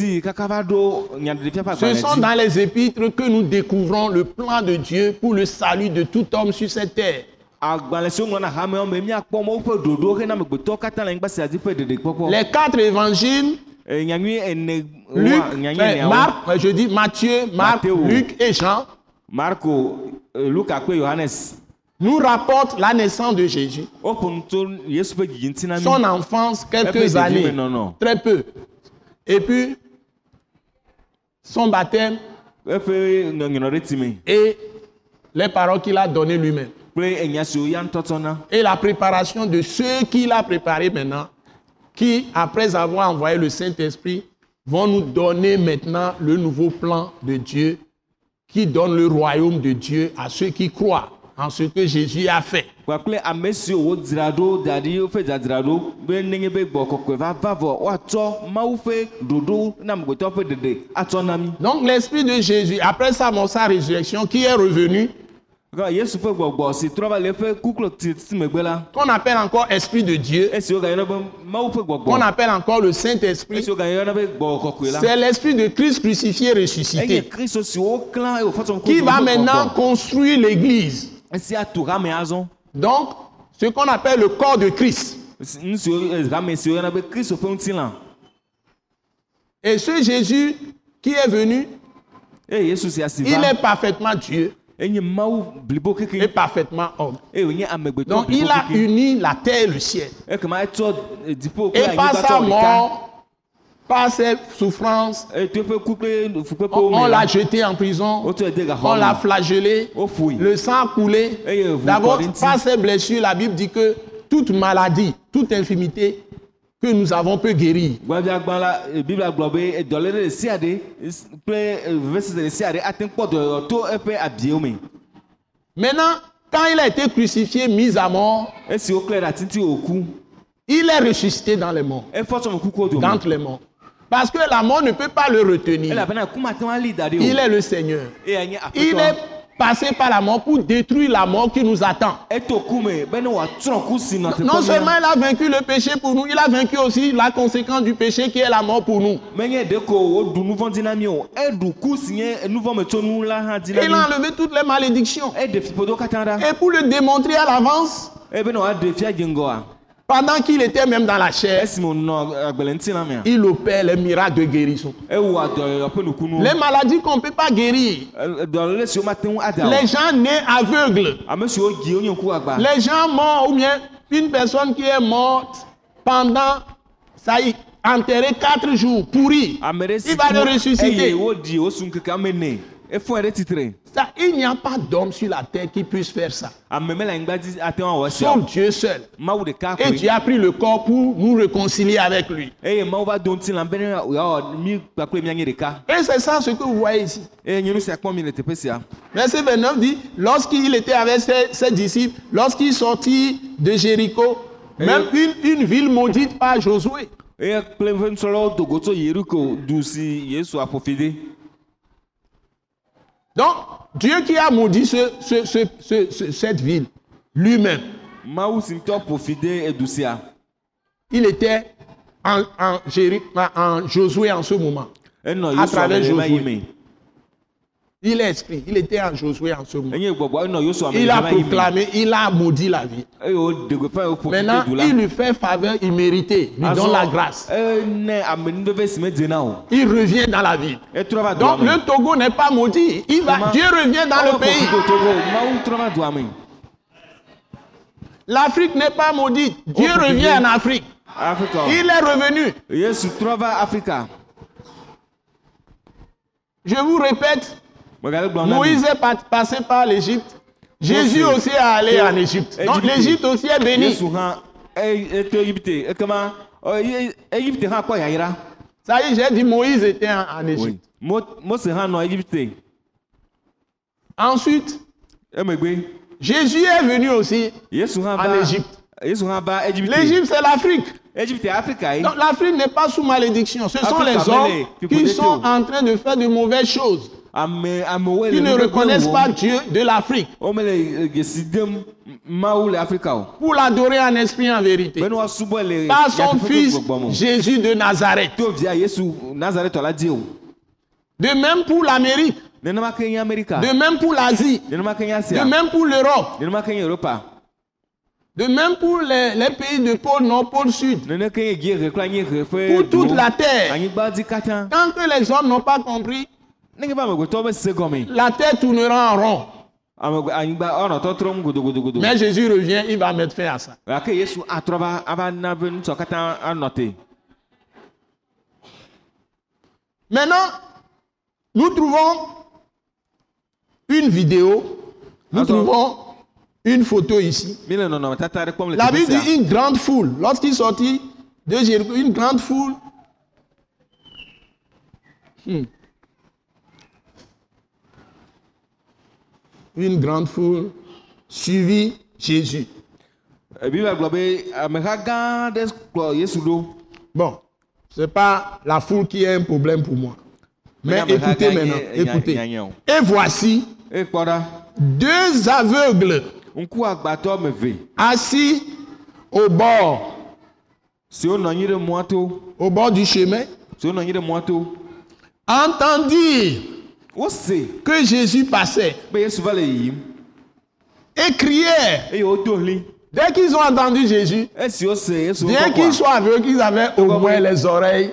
Speaker 2: sont dans les épîtres que nous découvrons le plan de Dieu pour le salut de tout homme sur cette terre. Les quatre évangiles, Luc, euh,
Speaker 5: eneawo
Speaker 2: Marc, euh, je dis Matthieu, Marc. Luc et Jean,
Speaker 5: yohanes
Speaker 2: nous rapportent la naissance de Jésus,
Speaker 5: mi
Speaker 2: son enfance, quelques années, très peu. Et puis, son baptême
Speaker 5: time
Speaker 2: et les paroles qu'il a données lui-même. Et la préparation de ceux qu'il a préparés maintenant, qui, après avoir envoyé le Saint-Esprit, vont nous donner maintenant le nouveau plan de Dieu qui donne le royaume de Dieu à ceux qui croient en ce que Jésus a fait. Donc l'Esprit de Jésus, après sa mort, sa résurrection, qui est revenu, qu'on appelle encore Esprit de Dieu, qu'on appelle encore le Saint-Esprit, c'est l'Esprit de Christ crucifié,
Speaker 5: enye
Speaker 2: ressuscité, qui va maintenant construire l'Église. Donc, ce qu'on appelle le corps de Christ. Et ce Jésus qui est venu, il est parfaitement Dieu et parfaitement homme. Donc, il a uni la terre et le ciel.
Speaker 5: etsɔ eh,
Speaker 2: Et par sa mort, par ses souffrances, on, l'a
Speaker 5: la
Speaker 2: jeté en prison,
Speaker 5: gaxɔ
Speaker 2: on l'a flagellé,
Speaker 5: woƒoe
Speaker 2: le sang a coulé.
Speaker 5: ʋu
Speaker 2: D'abord, par ses blessures, la Bible dit que toute maladie, toute infirmité que nous avons
Speaker 5: abiewo me
Speaker 2: Maintenant, quand il a été crucifié, mis à mort, il est ressuscité dans les morts, d'entre les morts. Parce que la mort ne peut pas le retenir. Il est le Seigneur. Il est passé par la mort pour détruire la mort qui nous attend.
Speaker 5: eto ku me be ne wòatsrɔ̃ ku si nɔ
Speaker 2: Non seulement il a vaincu le péché pour nous, il a vaincu aussi la conséquence du péché qui est la mort pour nous.
Speaker 5: hã dzi
Speaker 2: Il a enlevé toutes les malédictions.
Speaker 5: ɖa
Speaker 2: Et pour le démontrer à l'avance, pendant qu'il était même dans la chair,
Speaker 5: mea
Speaker 2: il opère les miracles de guérison.
Speaker 5: dɔyɔyɔ ƒe nukunu
Speaker 2: Les maladies qu'on ne peut pas guérir.
Speaker 5: Eh,
Speaker 2: Les gens nés aveugles.
Speaker 5: agba
Speaker 2: Les gens morts ou bien une personne qui est morte pendant, ça y enterré quatre jours, pourri.
Speaker 5: si
Speaker 2: Il va le ressusciter.
Speaker 5: Efɔe ɖe titre
Speaker 2: Ça, il n'y a pas d'homme sur la terre qui puisse faire ça.
Speaker 5: sia
Speaker 2: Sauf Dieu seul. Et Dieu a pris le corps pour nous réconcilier avec lui.
Speaker 5: kpakple mianyi ɖeka
Speaker 2: Et c'est ça ce que vous voyez ici.
Speaker 5: sia
Speaker 2: Verset 29 dit, lorsqu'il était avec ses, ses disciples, lorsqu'il sortit de Jéricho, même une, une ville maudite par Josué.
Speaker 5: eye kple eƒe nusrɔ̃lawo do go tso yeriko du si yesu aƒofi ɖe
Speaker 2: Donc, Dieu qui a maudit ce- ce- ce- ce- ce- cette ville, lui-même, il était en, en, Josué en ce moment. À travers Josué. Il est esprit, il était en Josué en ce moment. Il a proclamé, il a maudit la
Speaker 5: woƒofi
Speaker 2: Maintenant, il lui fait faveur imméritée, lui donne la grâce.
Speaker 5: o
Speaker 2: Il revient dans la ville. Donc, le Togo n'est pas maudit. Il va,
Speaker 5: Comment?
Speaker 2: Dieu revient dans le
Speaker 5: Ewɔ
Speaker 2: pays. L'Afrique n'est pas maudite. Dieu
Speaker 5: Oh,
Speaker 2: revient en Afrique. Il est revenu. Je vous répète, Moïse est pa- passé par l'Égypte. Jésus aussi est allé en Égypte. Donc
Speaker 5: Égypte.
Speaker 2: l'Égypte aussi est bénie. Ça y est, j'ai dit Moïse était en, en Égypte. Ensuite,
Speaker 5: emegbe
Speaker 2: Jésus est venu aussi en Égypte. L'Égypte, c'est l'Afrique. Donc l'Afrique n'est pas sous malédiction. Ce sont les hommes qui sont en train de faire de mauvaises choses, qui ne reconnaissent pas Dieu de l'Afrique.
Speaker 5: Eh,
Speaker 2: pour l'adorer en esprit en vérité. Par son fils Jésus de Nazareth. De même pour l'Amérique, de même pour l'Asie, de même pour l'Europe, de même pour les, les pays de pôle nord, pôle sud, pour toute la terre. Tant que les hommes n'ont pas compris, la terre tournera en rond.
Speaker 5: Godogodogodo
Speaker 2: Mais Jésus revient, il va mettre fin à ça. Maintenant, nous trouvons une vidéo, nous trouvons une photo ici. La Bible dit une grande foule. Lorsqu'il sortit de Jéricho, une grande foule. Hmm. Une grande foule suivit Jésus. Bon, ce n'est pas la foule qui est un problème pour moi. Mais écoutez maintenant, écoutez. Et voici deux aveugles assis au bord, au bord du chemin, entendirent que Jésus passait. Et
Speaker 5: ɣli
Speaker 2: Dès qu'ils ont entendu Jésus,
Speaker 5: yesu
Speaker 2: bien qu'ils soient aveugles, qu'ils avaient au moins les oreilles,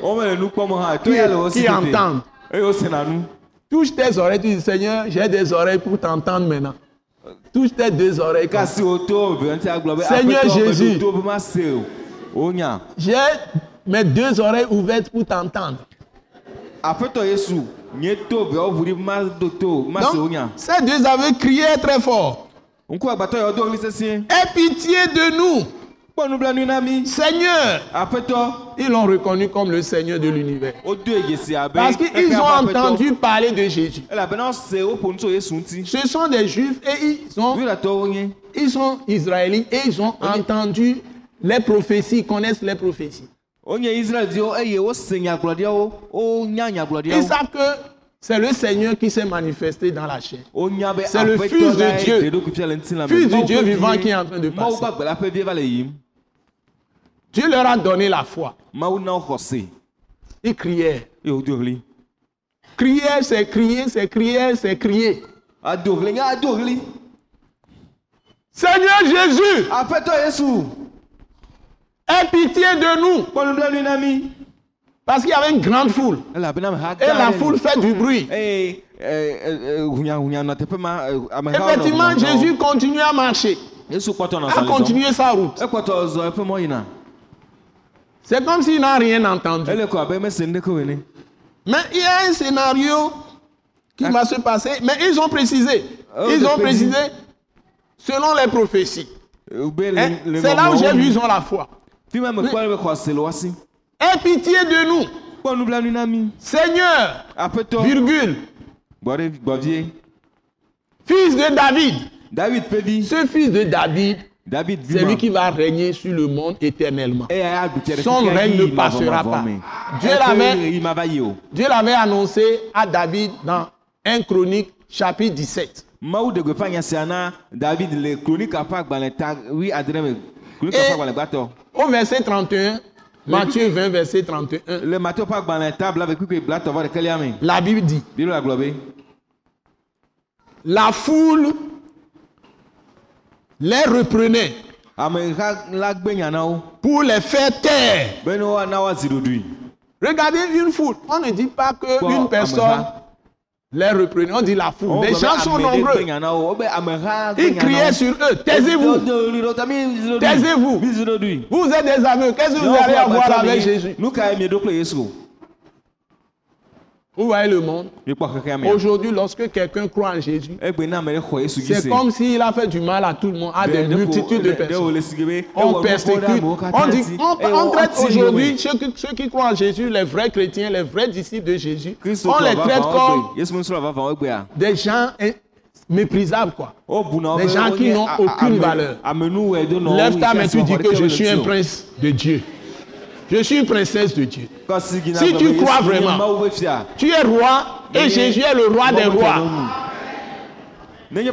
Speaker 2: qui, entendent.
Speaker 5: nu
Speaker 2: Touche tes oreilles, tu dis Seigneur, j'ai des oreilles pour t'entendre maintenant. Touche tes deux oreilles. comme Seigneur Jésus.
Speaker 5: ɖoto be ma se o wonya
Speaker 2: J'ai mes deux oreilles ouvertes pour t'entendre.
Speaker 5: Aƒetɔ yesu nye to veawo ʋu ɖi be ma do to ma se
Speaker 2: Donc,
Speaker 5: wonya
Speaker 2: ces deux aveugles criaient très fort.
Speaker 5: ŋku agbatɔ yawo do ɣli sesĩe
Speaker 2: Aie pitié de nous,
Speaker 5: kpɔ nublanui na mi
Speaker 2: Seigneur.
Speaker 5: aƒetɔ
Speaker 2: Ils l'ont reconnu comme le Seigneur de l'univers.
Speaker 5: abe
Speaker 2: Parce qu'ils ont entendu parler de Jésus.
Speaker 5: elabena wose woƒo nu tso yesu ŋuti
Speaker 2: Ce sont des juifs et ils
Speaker 5: yudatɔwo nye
Speaker 2: ils sont israélites et ils ont entendu les prophéties, ils connaissent les prophéties.
Speaker 5: Wonya
Speaker 2: Ils savent que c'est le Seigneur qui s'est manifesté dans la chair. C'est le Fils de Dieu.
Speaker 5: me.
Speaker 2: Fils du
Speaker 5: Mawu
Speaker 2: Dieu vivant qui est en train de passer. Dieu leur a donné la foi. Ils criaient. Crier, c'est crier, c'est crier, c'est crier. Seigneur Jésus, aie pitié de nous. Parce qu'il y avait une grande foule. Et la foule fait du bruit.
Speaker 5: ma eh, amehawo nɔ
Speaker 2: Effectivement. Jésus continue à marcher,
Speaker 5: zɔm
Speaker 2: continuer sa route. C'est comme s'il n'a rien entendu.
Speaker 5: ene
Speaker 2: Mais il y a un scénario qui va se passer. Mais ils ont précisé.
Speaker 5: Oh,
Speaker 2: Ils ont précisé selon les prophéties. C'est là où j'ai vu, ils ont la foi. Aie pitié de nous. Seigneur, virgule, fils de David.
Speaker 5: David.
Speaker 2: Ce fils de David,
Speaker 5: David vi
Speaker 2: c'est lui qui va régner sur le monde éternellement.
Speaker 5: Tse ɖe
Speaker 2: Son règne ne passera pas.
Speaker 5: me.
Speaker 2: Dieu l'avait- annoncé à David dans 1 Chronique chapitre 17.
Speaker 5: Mawu ɖe gbeƒã nya sia na David le kronika ƒe
Speaker 2: Et-
Speaker 5: gbãtɔ.
Speaker 2: Au verset 31, Matthieu 20, verset 31,
Speaker 5: Le Matthieu ƒe agbalẽ ta bla kuikui blatɔ vɔ ɖekelia me.
Speaker 2: la Bible dit. La foule les reprenait pour les faire taire. Regardez une foule. On ne dit pas qu'une personne. Les reprenait. On dit la foule. Les gens sont nombreux.
Speaker 5: gbe
Speaker 2: Ils
Speaker 5: na
Speaker 2: criaient sur eux. Taisez-vous. Taisez-vous. Vous êtes des aveugles. Qu'est-ce que vous allez avoir avec Jésus
Speaker 5: Nu ka ye mieɖo kple Yesu?
Speaker 2: Vous voyez le monde? Aujourd'hui, lorsque quelqu'un croit en Jésus,
Speaker 5: Yesu dzi
Speaker 2: c'est comme s'il a fait du mal à tout le monde, à des multitudes de personnes. On persécute, on, dit, on, on traite aujourd'hui ceux qui, ceux qui croient en Jésus, les vrais chrétiens, les vrais disciples de Jésus, on les traite comme
Speaker 5: egbea.
Speaker 2: des gens méprisables. Quoi.
Speaker 5: O buna wo
Speaker 2: Des gens qui n'ont
Speaker 5: a-
Speaker 2: aucune
Speaker 5: ame-
Speaker 2: valeur. Lève ta main, tu dis que je suis un prince de Dieu. Je suis princesse de Dieu. Si tu crois vraiment. Tu es roi et Jésus est le roi des rois. Les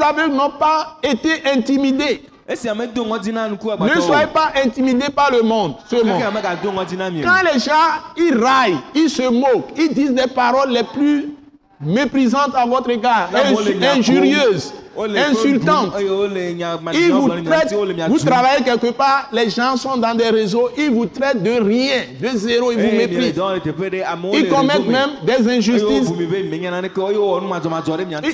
Speaker 2: aveugles n'ont pas été intimidés. Ne soyez pas intimidés par le monde, ce monde. Quand les gens, ils raillent, ils se moquent, ils disent des paroles les plus méprisantes à votre égard, injurieuses,
Speaker 5: wo le nya-
Speaker 2: Ils vous traitent,
Speaker 5: mia
Speaker 2: vous travaillez quelque part, les gens sont dans des réseaux, ils vous traitent de rien, de zéro, ils vous
Speaker 5: le
Speaker 2: méprisent. Ils commettent même des injustices,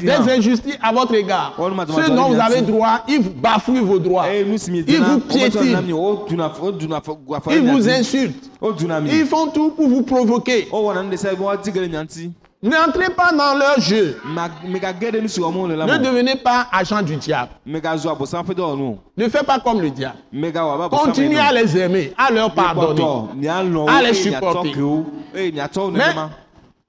Speaker 2: des injustices à votre égard.
Speaker 5: Oh,
Speaker 2: Ce dont vous avez droit, ils bafouent vos droits.
Speaker 5: Mi
Speaker 2: Ils vous piétinent, ils vous insultent, ils font tout pour vous provoquer. N'entrez pas dans leur jeu. Ne devenez pas agent du diable. Ne faites pas comme le diable. Continuez à les aimer, à leur pardonner. À les
Speaker 5: eye miatɔ
Speaker 2: supporter.
Speaker 5: wo
Speaker 2: Mais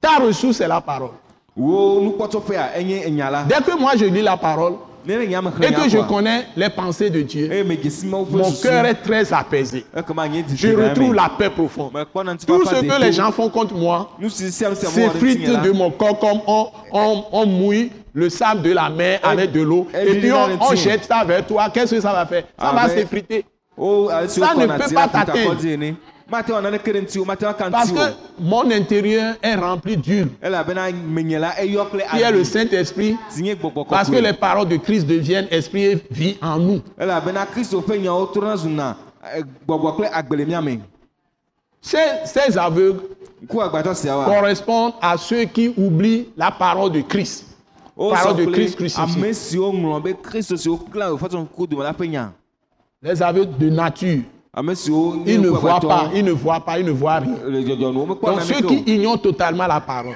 Speaker 2: ta ressource, c'est la parole.
Speaker 5: Enya la.
Speaker 2: Dès que moi je lis la parole Et que je connais les pensées de Dieu,
Speaker 5: ƒe
Speaker 2: mon cœur est très apaisé.
Speaker 5: Nye
Speaker 2: Je retrouve la paix profonde. Tout ce que les gens font contre moi s'effrite de mon corps comme on, on, on mouille le sable de la mer avec de l'eau et puis on, on jette ça vers toi. Qu'est-ce que ça va faire? Ça
Speaker 5: Ah,
Speaker 2: va s'effriter.
Speaker 5: O esi
Speaker 2: Ça ne peut pas t'atteindre. Parce que mon intérieur est rempli d'huile, qui est le Saint-Esprit, parce que les paroles de Christ deviennent esprit et vie en nous.
Speaker 5: me
Speaker 2: Ces, ces aveugles correspondent à ceux qui oublient la parole de Christ. parole de Christ crucifié. Les aveugles de nature, ils ne voient pas, ils ne voient pas, ils ne voient rien. Donc ceux qui ignorent totalement la parole.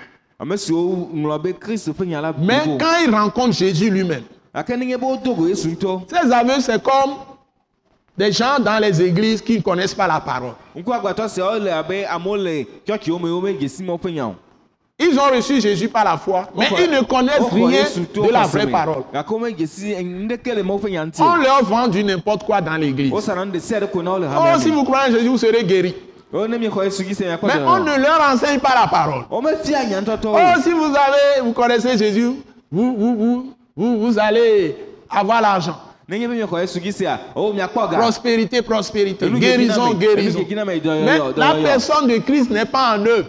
Speaker 2: Mais quand ils rencontrent Jésus lui-même, ces aveugles, c'est comme des gens dans les églises qui ne connaissent pas la parole. Ils ont reçu Jésus par la foi, mais ils ne connaissent rien de la vraie parole. On leur vend du n'importe quoi dans l'église. Oh, si vous croyez en Jésus, vous serez guéri.
Speaker 5: o ne miexɔ yesu dzi se miakpɔ
Speaker 2: Mais on ne leur enseigne pas la parole. Oh, si vous avez, vous connaissez Jésus, vous, vous, vous, vous, vous allez avoir l'argent. Prospérité, prospérité, guérison, guérison. Mais la personne de Christ n'est pas en eux.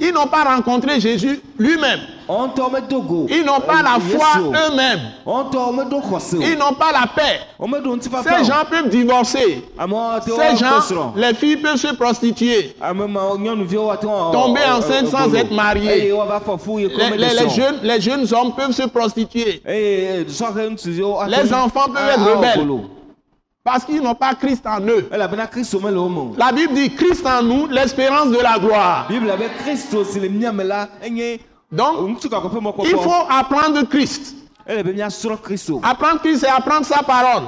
Speaker 2: Ils n'ont pas rencontré Jésus lui-même. Ils n'ont pas la foi eux-mêmes. Ils n'ont pas la paix. Ces gens peuvent divorcer. Ces gens, les filles peuvent se prostituer.
Speaker 5: ŋu
Speaker 2: Tomber enceinte sans être marié.
Speaker 5: eye woava fɔ fu yi
Speaker 2: Les, jeunes, les jeunes hommes peuvent se prostituer. Les enfants peuvent être
Speaker 5: awɔ
Speaker 2: rebelles. Parce qu'ils n'ont pas Christ en eux. La Bible dit Christ en nous, l'espérance de la gloire. Donc, il faut apprendre Christ. Apprendre Christ, c'est apprendre sa parole.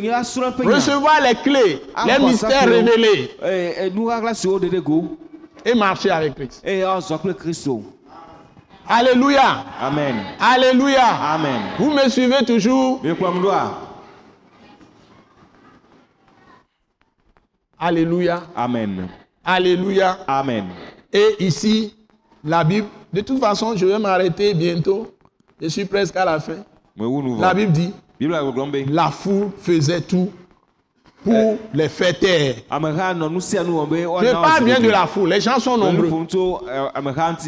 Speaker 5: nya
Speaker 2: Recevoir les clés, les
Speaker 5: Axɔ
Speaker 2: mystères révélés
Speaker 5: e, ɖe go
Speaker 2: et marcher avec Christ. Alléluia.
Speaker 5: amen
Speaker 2: Alléluia.
Speaker 5: amen
Speaker 2: Vous me suivez toujours? Alléluia.
Speaker 5: amen
Speaker 2: Alléluia.
Speaker 5: amen
Speaker 2: Et ici, la Bible, de toute façon, je vais m'arrêter bientôt. Je suis presque à la fin. La Bible dit, la foule faisait tout pour les faire taire. Je parle bien de la foule. Les gens sont nombreux.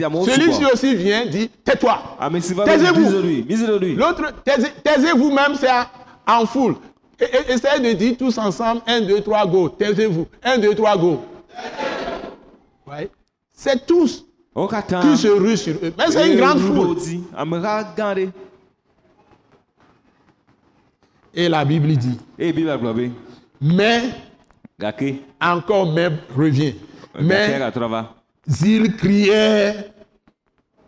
Speaker 5: amewo
Speaker 2: Celui-ci aussi vient, dit, tais-toi.
Speaker 5: va
Speaker 2: Taisez-vous. L'autre, taisez- taisez-vous même, c'est en foule. Essayez de dire tous ensemble, 1, 2, 3, go. Taisez-vous. 1, 2, 3, go. Ouais. C'est tous qui se ruent sur eux? Mais c'est une grande foule.
Speaker 5: ɖe
Speaker 2: Et la Bible dit, mais, encore mais revient. Mais ils criaient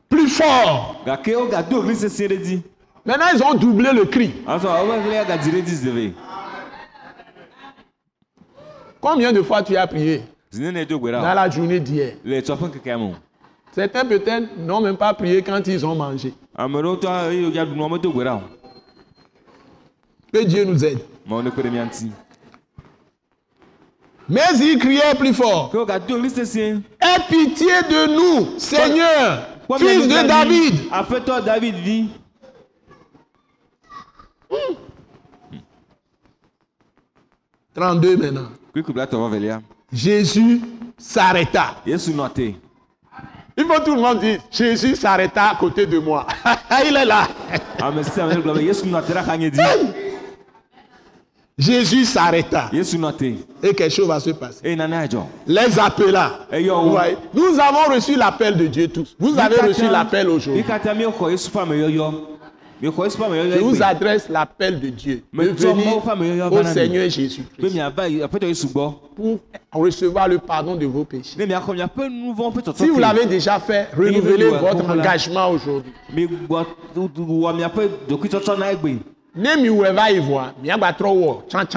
Speaker 2: plus fort.
Speaker 5: ɖe dzi
Speaker 2: Maintenant, ils ont doublé le cri.
Speaker 5: dzi zeve
Speaker 2: Combien de fois tu as prié dans la journée d'hier? Certains peut-être n'ont même pas prié quand ils ont mangé. Que Dieu nous aide. Mais ils criaient plus fort. Aie pitié de nous, Seigneur, fils de David.
Speaker 5: aƒetɔ david vi
Speaker 2: 32 maintenant. Jésus s'arrêta. Il faut tout le monde dire, Jésus s'arrêta à côté de moi. (laughs) Il est là.
Speaker 5: dzi
Speaker 2: Jésus s'arrêta. Et quelque chose va se passer. Les appela. voyez, Nous avons reçu l'appel de Dieu tous. Vous avez reçu l'appel aujourd'hui. Je vous adresse l'appel de Dieu de venir au. Seigneur Jésus-Christ pour recevoir le pardon de vos péchés. Si vous l'avez déjà fait, renouvelez votre engagement aujourd'hui.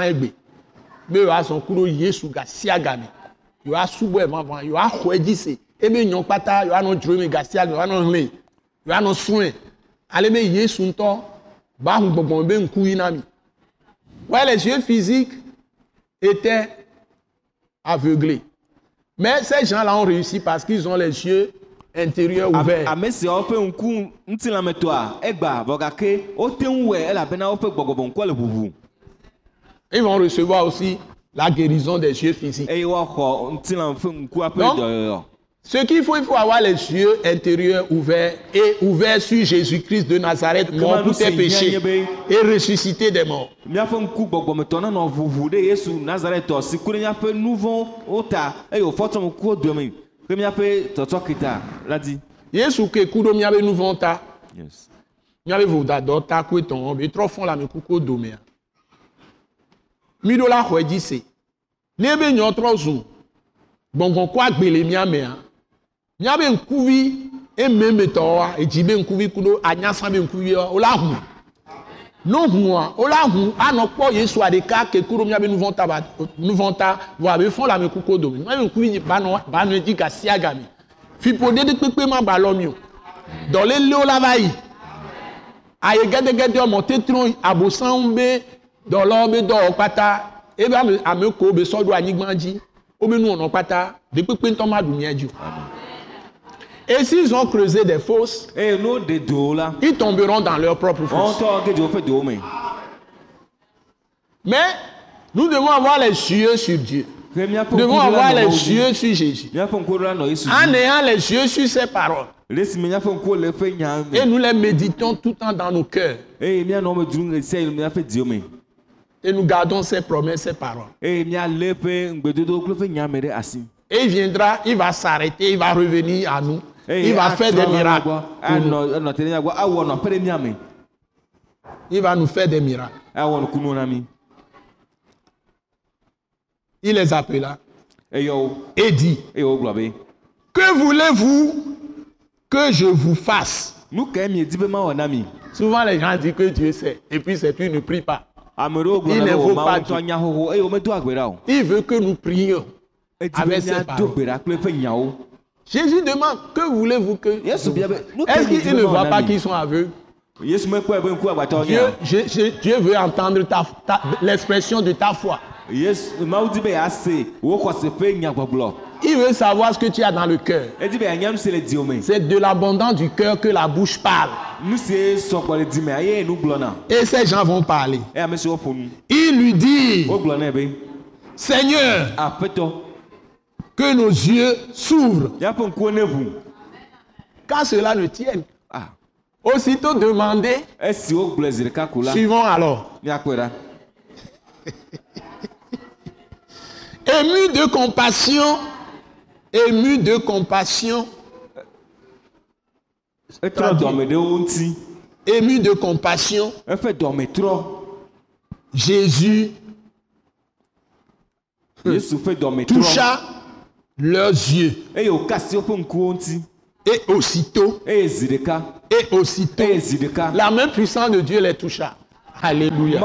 Speaker 5: egbe
Speaker 2: srɔ̃e. Ale be Yesu ŋutɔ ba hu gbɔgbɔ be ŋku yi na mi. Ouais, les yeux physiques étaient aveuglés. Mais ces gens-là ont réussi parce qu'ils ont les yeux intérieurs
Speaker 5: Am-
Speaker 2: ouverts.
Speaker 5: ame siawo ƒe ŋku ŋutilãmetɔa egba vɔ gake wote ŋu wɔe elabena woƒe gbɔgbɔ ŋkua le ʋuʋu
Speaker 2: Ils vont recevoir aussi la guérison des yeux physiques.
Speaker 5: eye woaxɔ ŋutilã ƒe ŋkua ƒe dɔyɔyɔ
Speaker 2: Ce qu'il faut, il faut avoir les yeux intérieurs ouverts et ouverts sur Jésus-Christ de Nazareth, mort pour tes péchés
Speaker 5: bien, bien.
Speaker 2: et ressuscité des morts.
Speaker 5: yesu ke
Speaker 2: ku ɖo nu vɔ̃ ta, vodadɔ ta le domea. La xɔe dzi se. Ne nyɔ trɔ zu gbɔngɔn kɔ mía mea, míaƒe ŋkuvi ememetɔwoa, edzi be ŋkuvi ku ɖo anyasa be ŋkuviwoa, wola hu. No hua, wola hu anɔ kpɔ Yesua ɖeka ke ku ɖo míaƒe nu vɔ̃ ta ba nu vɔ̃ ta vɔ abe fɔ le ame kukuwo dome. Míaƒe ŋkuvi ba nɔ ba nɔ edzi gasia game. Fiƒoɖeɖe kpekpe ma ba lɔ mi o. Dɔlélewo la va yi. aye gɛdɛgɛdɛ ɔmɔ tetrɔ abosanwo be dɔlɔwo be dɔwɔ kpata ebe ame ame kowo be sɔ ɖo anyigba dzi wobe nuwɔnɔ kpata ɖekpekpe ŋutɔ ma ɖu mia dzi o et s'ils ont creusé des fosses ils tomberont dans leur propre fosse mais nous devons avoir les yeux sur Dieu nous devons avoir les yeux sur Jésus en ayant les yeux sur ses paroles et nous les méditons tout le temps dans nos cœurs et nous gardons ses promesses ses paroles et il viendra il va s'arrêter il va revenir à nous il va faire des miracles.
Speaker 5: ɖe mía me
Speaker 2: il va nous faire des miracles.
Speaker 5: mí
Speaker 2: il les appela et dit, que voulez-vous que je vous fasse? Souvent les gens disent que Dieu sait. Et puis c'est tu ne pries pas. Il ne
Speaker 5: be
Speaker 2: pas Dieu. Il veut que nous prions. Avec ses
Speaker 5: miado
Speaker 2: Jésus demande, que voulez-vous que... Est-ce qu'il ne voit pas qu'ils sont aveugles?
Speaker 5: Agbatɔ
Speaker 2: Dieu,
Speaker 5: nya
Speaker 2: je- je- Dieu veut entendre ta, ta- l'expression de ta foi.
Speaker 5: yesu mawu di be yease wo xɔse ƒe nyagbɔgblɔ
Speaker 2: Il veut savoir ce que tu as dans le cœur.
Speaker 5: edi be yeanya nu si le diwo me
Speaker 2: C'est de l'abondance du cœur que la bouche parle. Et ces gens vont parler.
Speaker 5: nu
Speaker 2: Il lui dit,
Speaker 5: wogblɔ nɛ be
Speaker 2: Seigneur, que nos yeux s'ouvrent. Quand cela ne tienne,
Speaker 5: ah.
Speaker 2: aussitôt
Speaker 5: la
Speaker 2: suivons alors. (laughs) Ému de compassion, ému de compassion,
Speaker 5: ŋuti
Speaker 2: ému de compassion, Jésus toucha leurs yeux. Et aussitôt,
Speaker 5: ɖeka
Speaker 2: et aussitôt,
Speaker 5: ɖeka
Speaker 2: la main puissante de Dieu les toucha. Alléluia.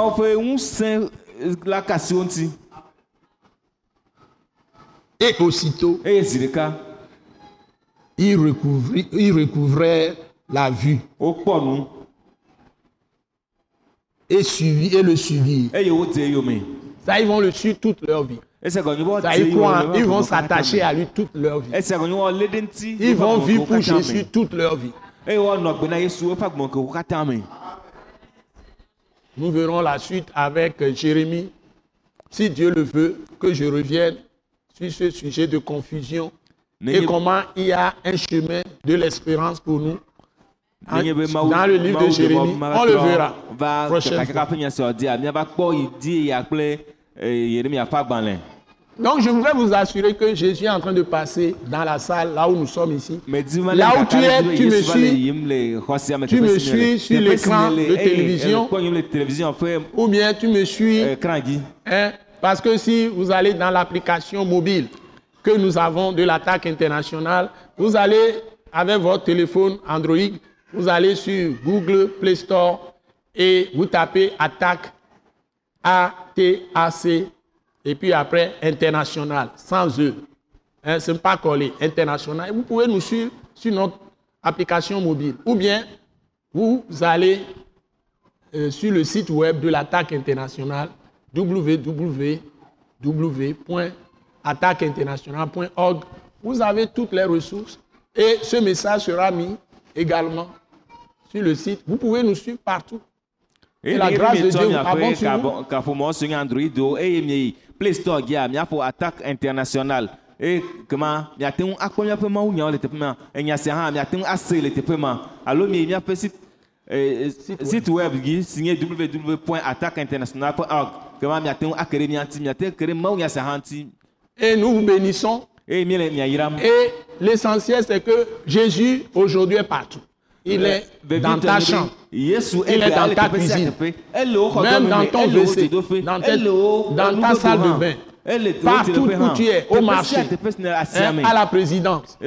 Speaker 2: Et aussitôt,
Speaker 5: ɖeka
Speaker 2: ils recouvraient, ils recouvraient la vue. Et, suivi, et le
Speaker 5: eyome
Speaker 2: Ça, ils vont le suivre toute leur vie. Ils, vont, s'attacher à lui toute leur vie. Ils vont vivre pour Jésus toute leur vie. Nous verrons la suite avec euh, Jérémie. Si Dieu le veut, que je revienne sur ce sujet de confusion et comment il y a un chemin de l'espérance pour nous. Dans le livre de Jérémie, on le verra. Prochaine
Speaker 5: kakaka
Speaker 2: Donc je voudrais vous assurer que Jésus est en train de passer dans la salle, là où nous sommes ici. Là où tu es, tu me suis. Tu me suis sur l'écran de télévision. Ou bien tu me suis,
Speaker 5: dzi
Speaker 2: hein, parce que si vous allez dans l'application mobile que nous avons de l'attaque internationale, vous allez avec votre téléphone Android, vous allez sur Google Play Store et vous tapez attaque A-T-A-C et puis après international, sans E. Hein, ce n'est pas collé, international. Vous pouvez nous suivre sur notre application mobile. Ou bien vous allez euh, sur le site web de l'attaque internationale www.attaqueinternationale.org. Vous avez toutes les ressources et ce message sera mis également sur le site. Vous pouvez nous suivre partout.
Speaker 5: Eye
Speaker 2: la grâce de Dieu abonde sur
Speaker 5: kabɔ- kaƒomɔ si nye androido eye mieyi play store dzia miaƒo attack international eye kema miate ŋu akpɔ miaƒe mawu nyawo le teƒe ma enya sia hã miate ŋu ase le teƒe ma alo mieyi miaƒe sit eh, site web dzi si nye www.attaqueinternational.org kema miate ŋu ake ɖe mia ŋuti miate ke ɖe mawu nya sia hã ŋuti
Speaker 2: Et nous vous bénissons. Et l'essentiel, c'est que Jésus, aujourd'hui, est partout. Il est dans ta chambre. Il est dans ta cuisine. Même dans ton
Speaker 5: dzodoƒe
Speaker 2: dans tes- ta salle de bain. Partout où tu es, au marché, hein, à la présidence,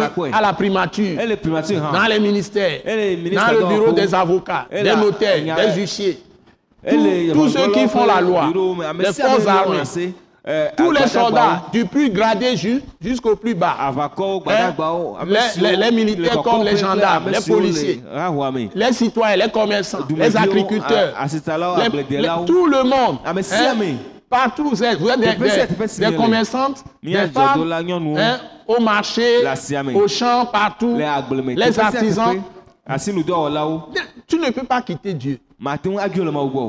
Speaker 2: hein, à la primature,
Speaker 5: primature
Speaker 2: dans les ministères, dans le bureau des avocats, des notaires, des huissiers, tous ceux qui font la loi, les forces armées, tous les soldats, du plus gradé ju- jusqu'au plus bas, Hein? Les-
Speaker 5: siwo
Speaker 2: les- les militaires comme les gendarmes, les policiers. les citoyens, les commerçants, les agriculteurs, tout le monde,
Speaker 5: sia
Speaker 2: hein, partout vous êtes, vous êtes des, des- commerçantes, des femmes, hein, au marché, au champ, partout, les artisans. Tu ne peux pas quitter Dieu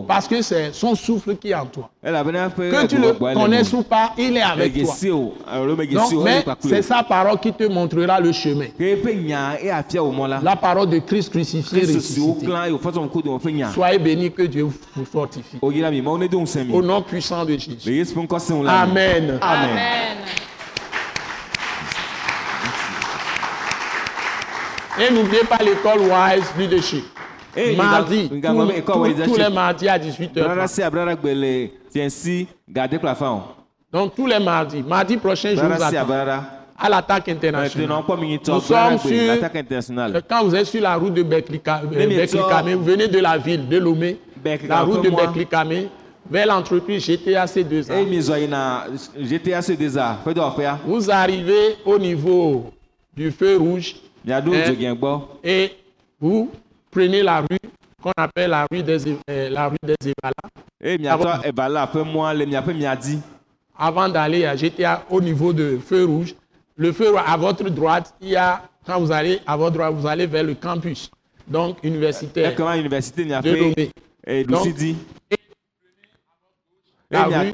Speaker 2: parce que c'est son souffle qui est en toi. Que tu le connaisses ou pas, il est avec toi.
Speaker 5: megesi o alo megesi
Speaker 2: Donc,
Speaker 5: o
Speaker 2: mais c'est sa parole qui te montrera le chemin.
Speaker 5: la
Speaker 2: parole de Christ crucifié, ressuscité. Soyez bénis, que Dieu vous fortifie.
Speaker 5: mi
Speaker 2: Au nom puissant de Jésus.
Speaker 5: me.
Speaker 2: Amen.
Speaker 5: amen
Speaker 2: Et n'oubliez pas l'école Wise Leadership.
Speaker 5: Eh,
Speaker 2: Mardi, tous, les mardis à
Speaker 5: brara
Speaker 2: 18h.
Speaker 5: sia brara gbe le fiãsi gade kple afa o
Speaker 2: Donc tous les mardis. Mardi prochain, je vous attends à l'attaque
Speaker 5: Euh,
Speaker 2: internationale. Nous sommes sur-
Speaker 5: L'attaque
Speaker 2: Euh,
Speaker 5: internationale.
Speaker 2: Quand vous êtes sur la route de Beklikame,
Speaker 5: toi-
Speaker 2: vous venez de la ville de Lomé, la route de. Beklikame, vers l'entreprise GTA C2A.
Speaker 5: Eh.
Speaker 2: Vous arrivez au niveau du feu rouge
Speaker 5: gbɔ.
Speaker 2: et vous prenez la rue qu'on appelle la rue des, euh, la rue des Evala
Speaker 5: Eye miatɔ eva la ƒe mɔa le miaƒe miadzi.
Speaker 2: avant d'aller à GTA au niveau de feu rouge. Le feu rouge, à votre droite, il y a, quand vous allez à votre droite, vous allez vers le campus, donc universitaire
Speaker 5: Ekema université
Speaker 2: de
Speaker 5: miaƒe
Speaker 2: Lomé.
Speaker 5: eh,
Speaker 2: Donc,
Speaker 5: ɖusi dzi.
Speaker 2: la rue-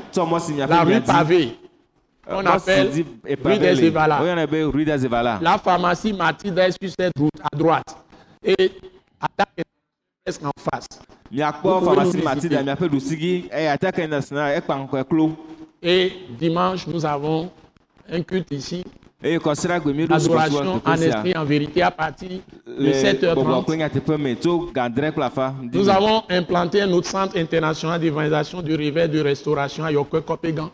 Speaker 2: La rue pavée, on appelle rue des. Evala. La pharmacie Mathilda est sur cette route à droite et attaque presque en face.
Speaker 5: ŋkɔe klo.
Speaker 2: Et dimanche, nous avons un culte ici,
Speaker 5: ɖo
Speaker 2: adoration en esprit, en vérité, à partir de
Speaker 5: le bɔbɔ
Speaker 2: 7h30.
Speaker 5: kple nyateƒe me tso gandrɛ kple afa.
Speaker 2: Nous avons implanté un autre centre international d'évangélisation du réveil de restauration à Yoko Kopégan.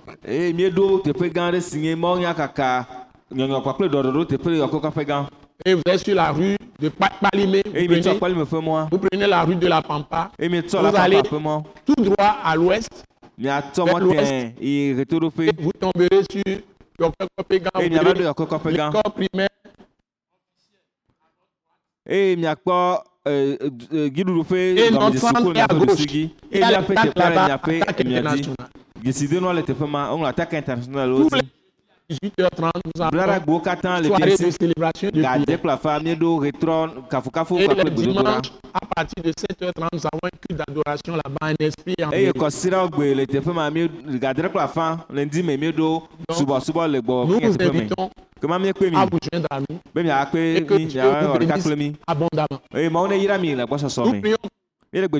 Speaker 2: Et vous êtes sur la rue de Pa- Palimé. Vous prenez, vous prenez la rue de la Pampa,
Speaker 5: mietsɔ
Speaker 2: Vous allez- tout droit à l'ouest. Vous tomberez sur Yoko Kopégan.
Speaker 5: eye
Speaker 2: Vous
Speaker 5: miava ɖo
Speaker 2: verrez
Speaker 5: yɔkɔ kɔƒe gã.
Speaker 2: l'école primaire et notre centre est à gauche. Il y a l'attaque là-bas,
Speaker 5: miaƒe
Speaker 2: attaque
Speaker 5: emia dzi.
Speaker 2: internationale. Tous les. 18h30, nous avons soirée de célébration de prière. Et le
Speaker 5: gbedodoɖa.
Speaker 2: dimanche, à partir de 7h30, nous avons un culte d'adoration là-bas, un esprit en vérité. Nous vous invitons à vous joindre à nous. Et que Dieu vous bénisse abondamment. Nous prions.
Speaker 5: miele gbe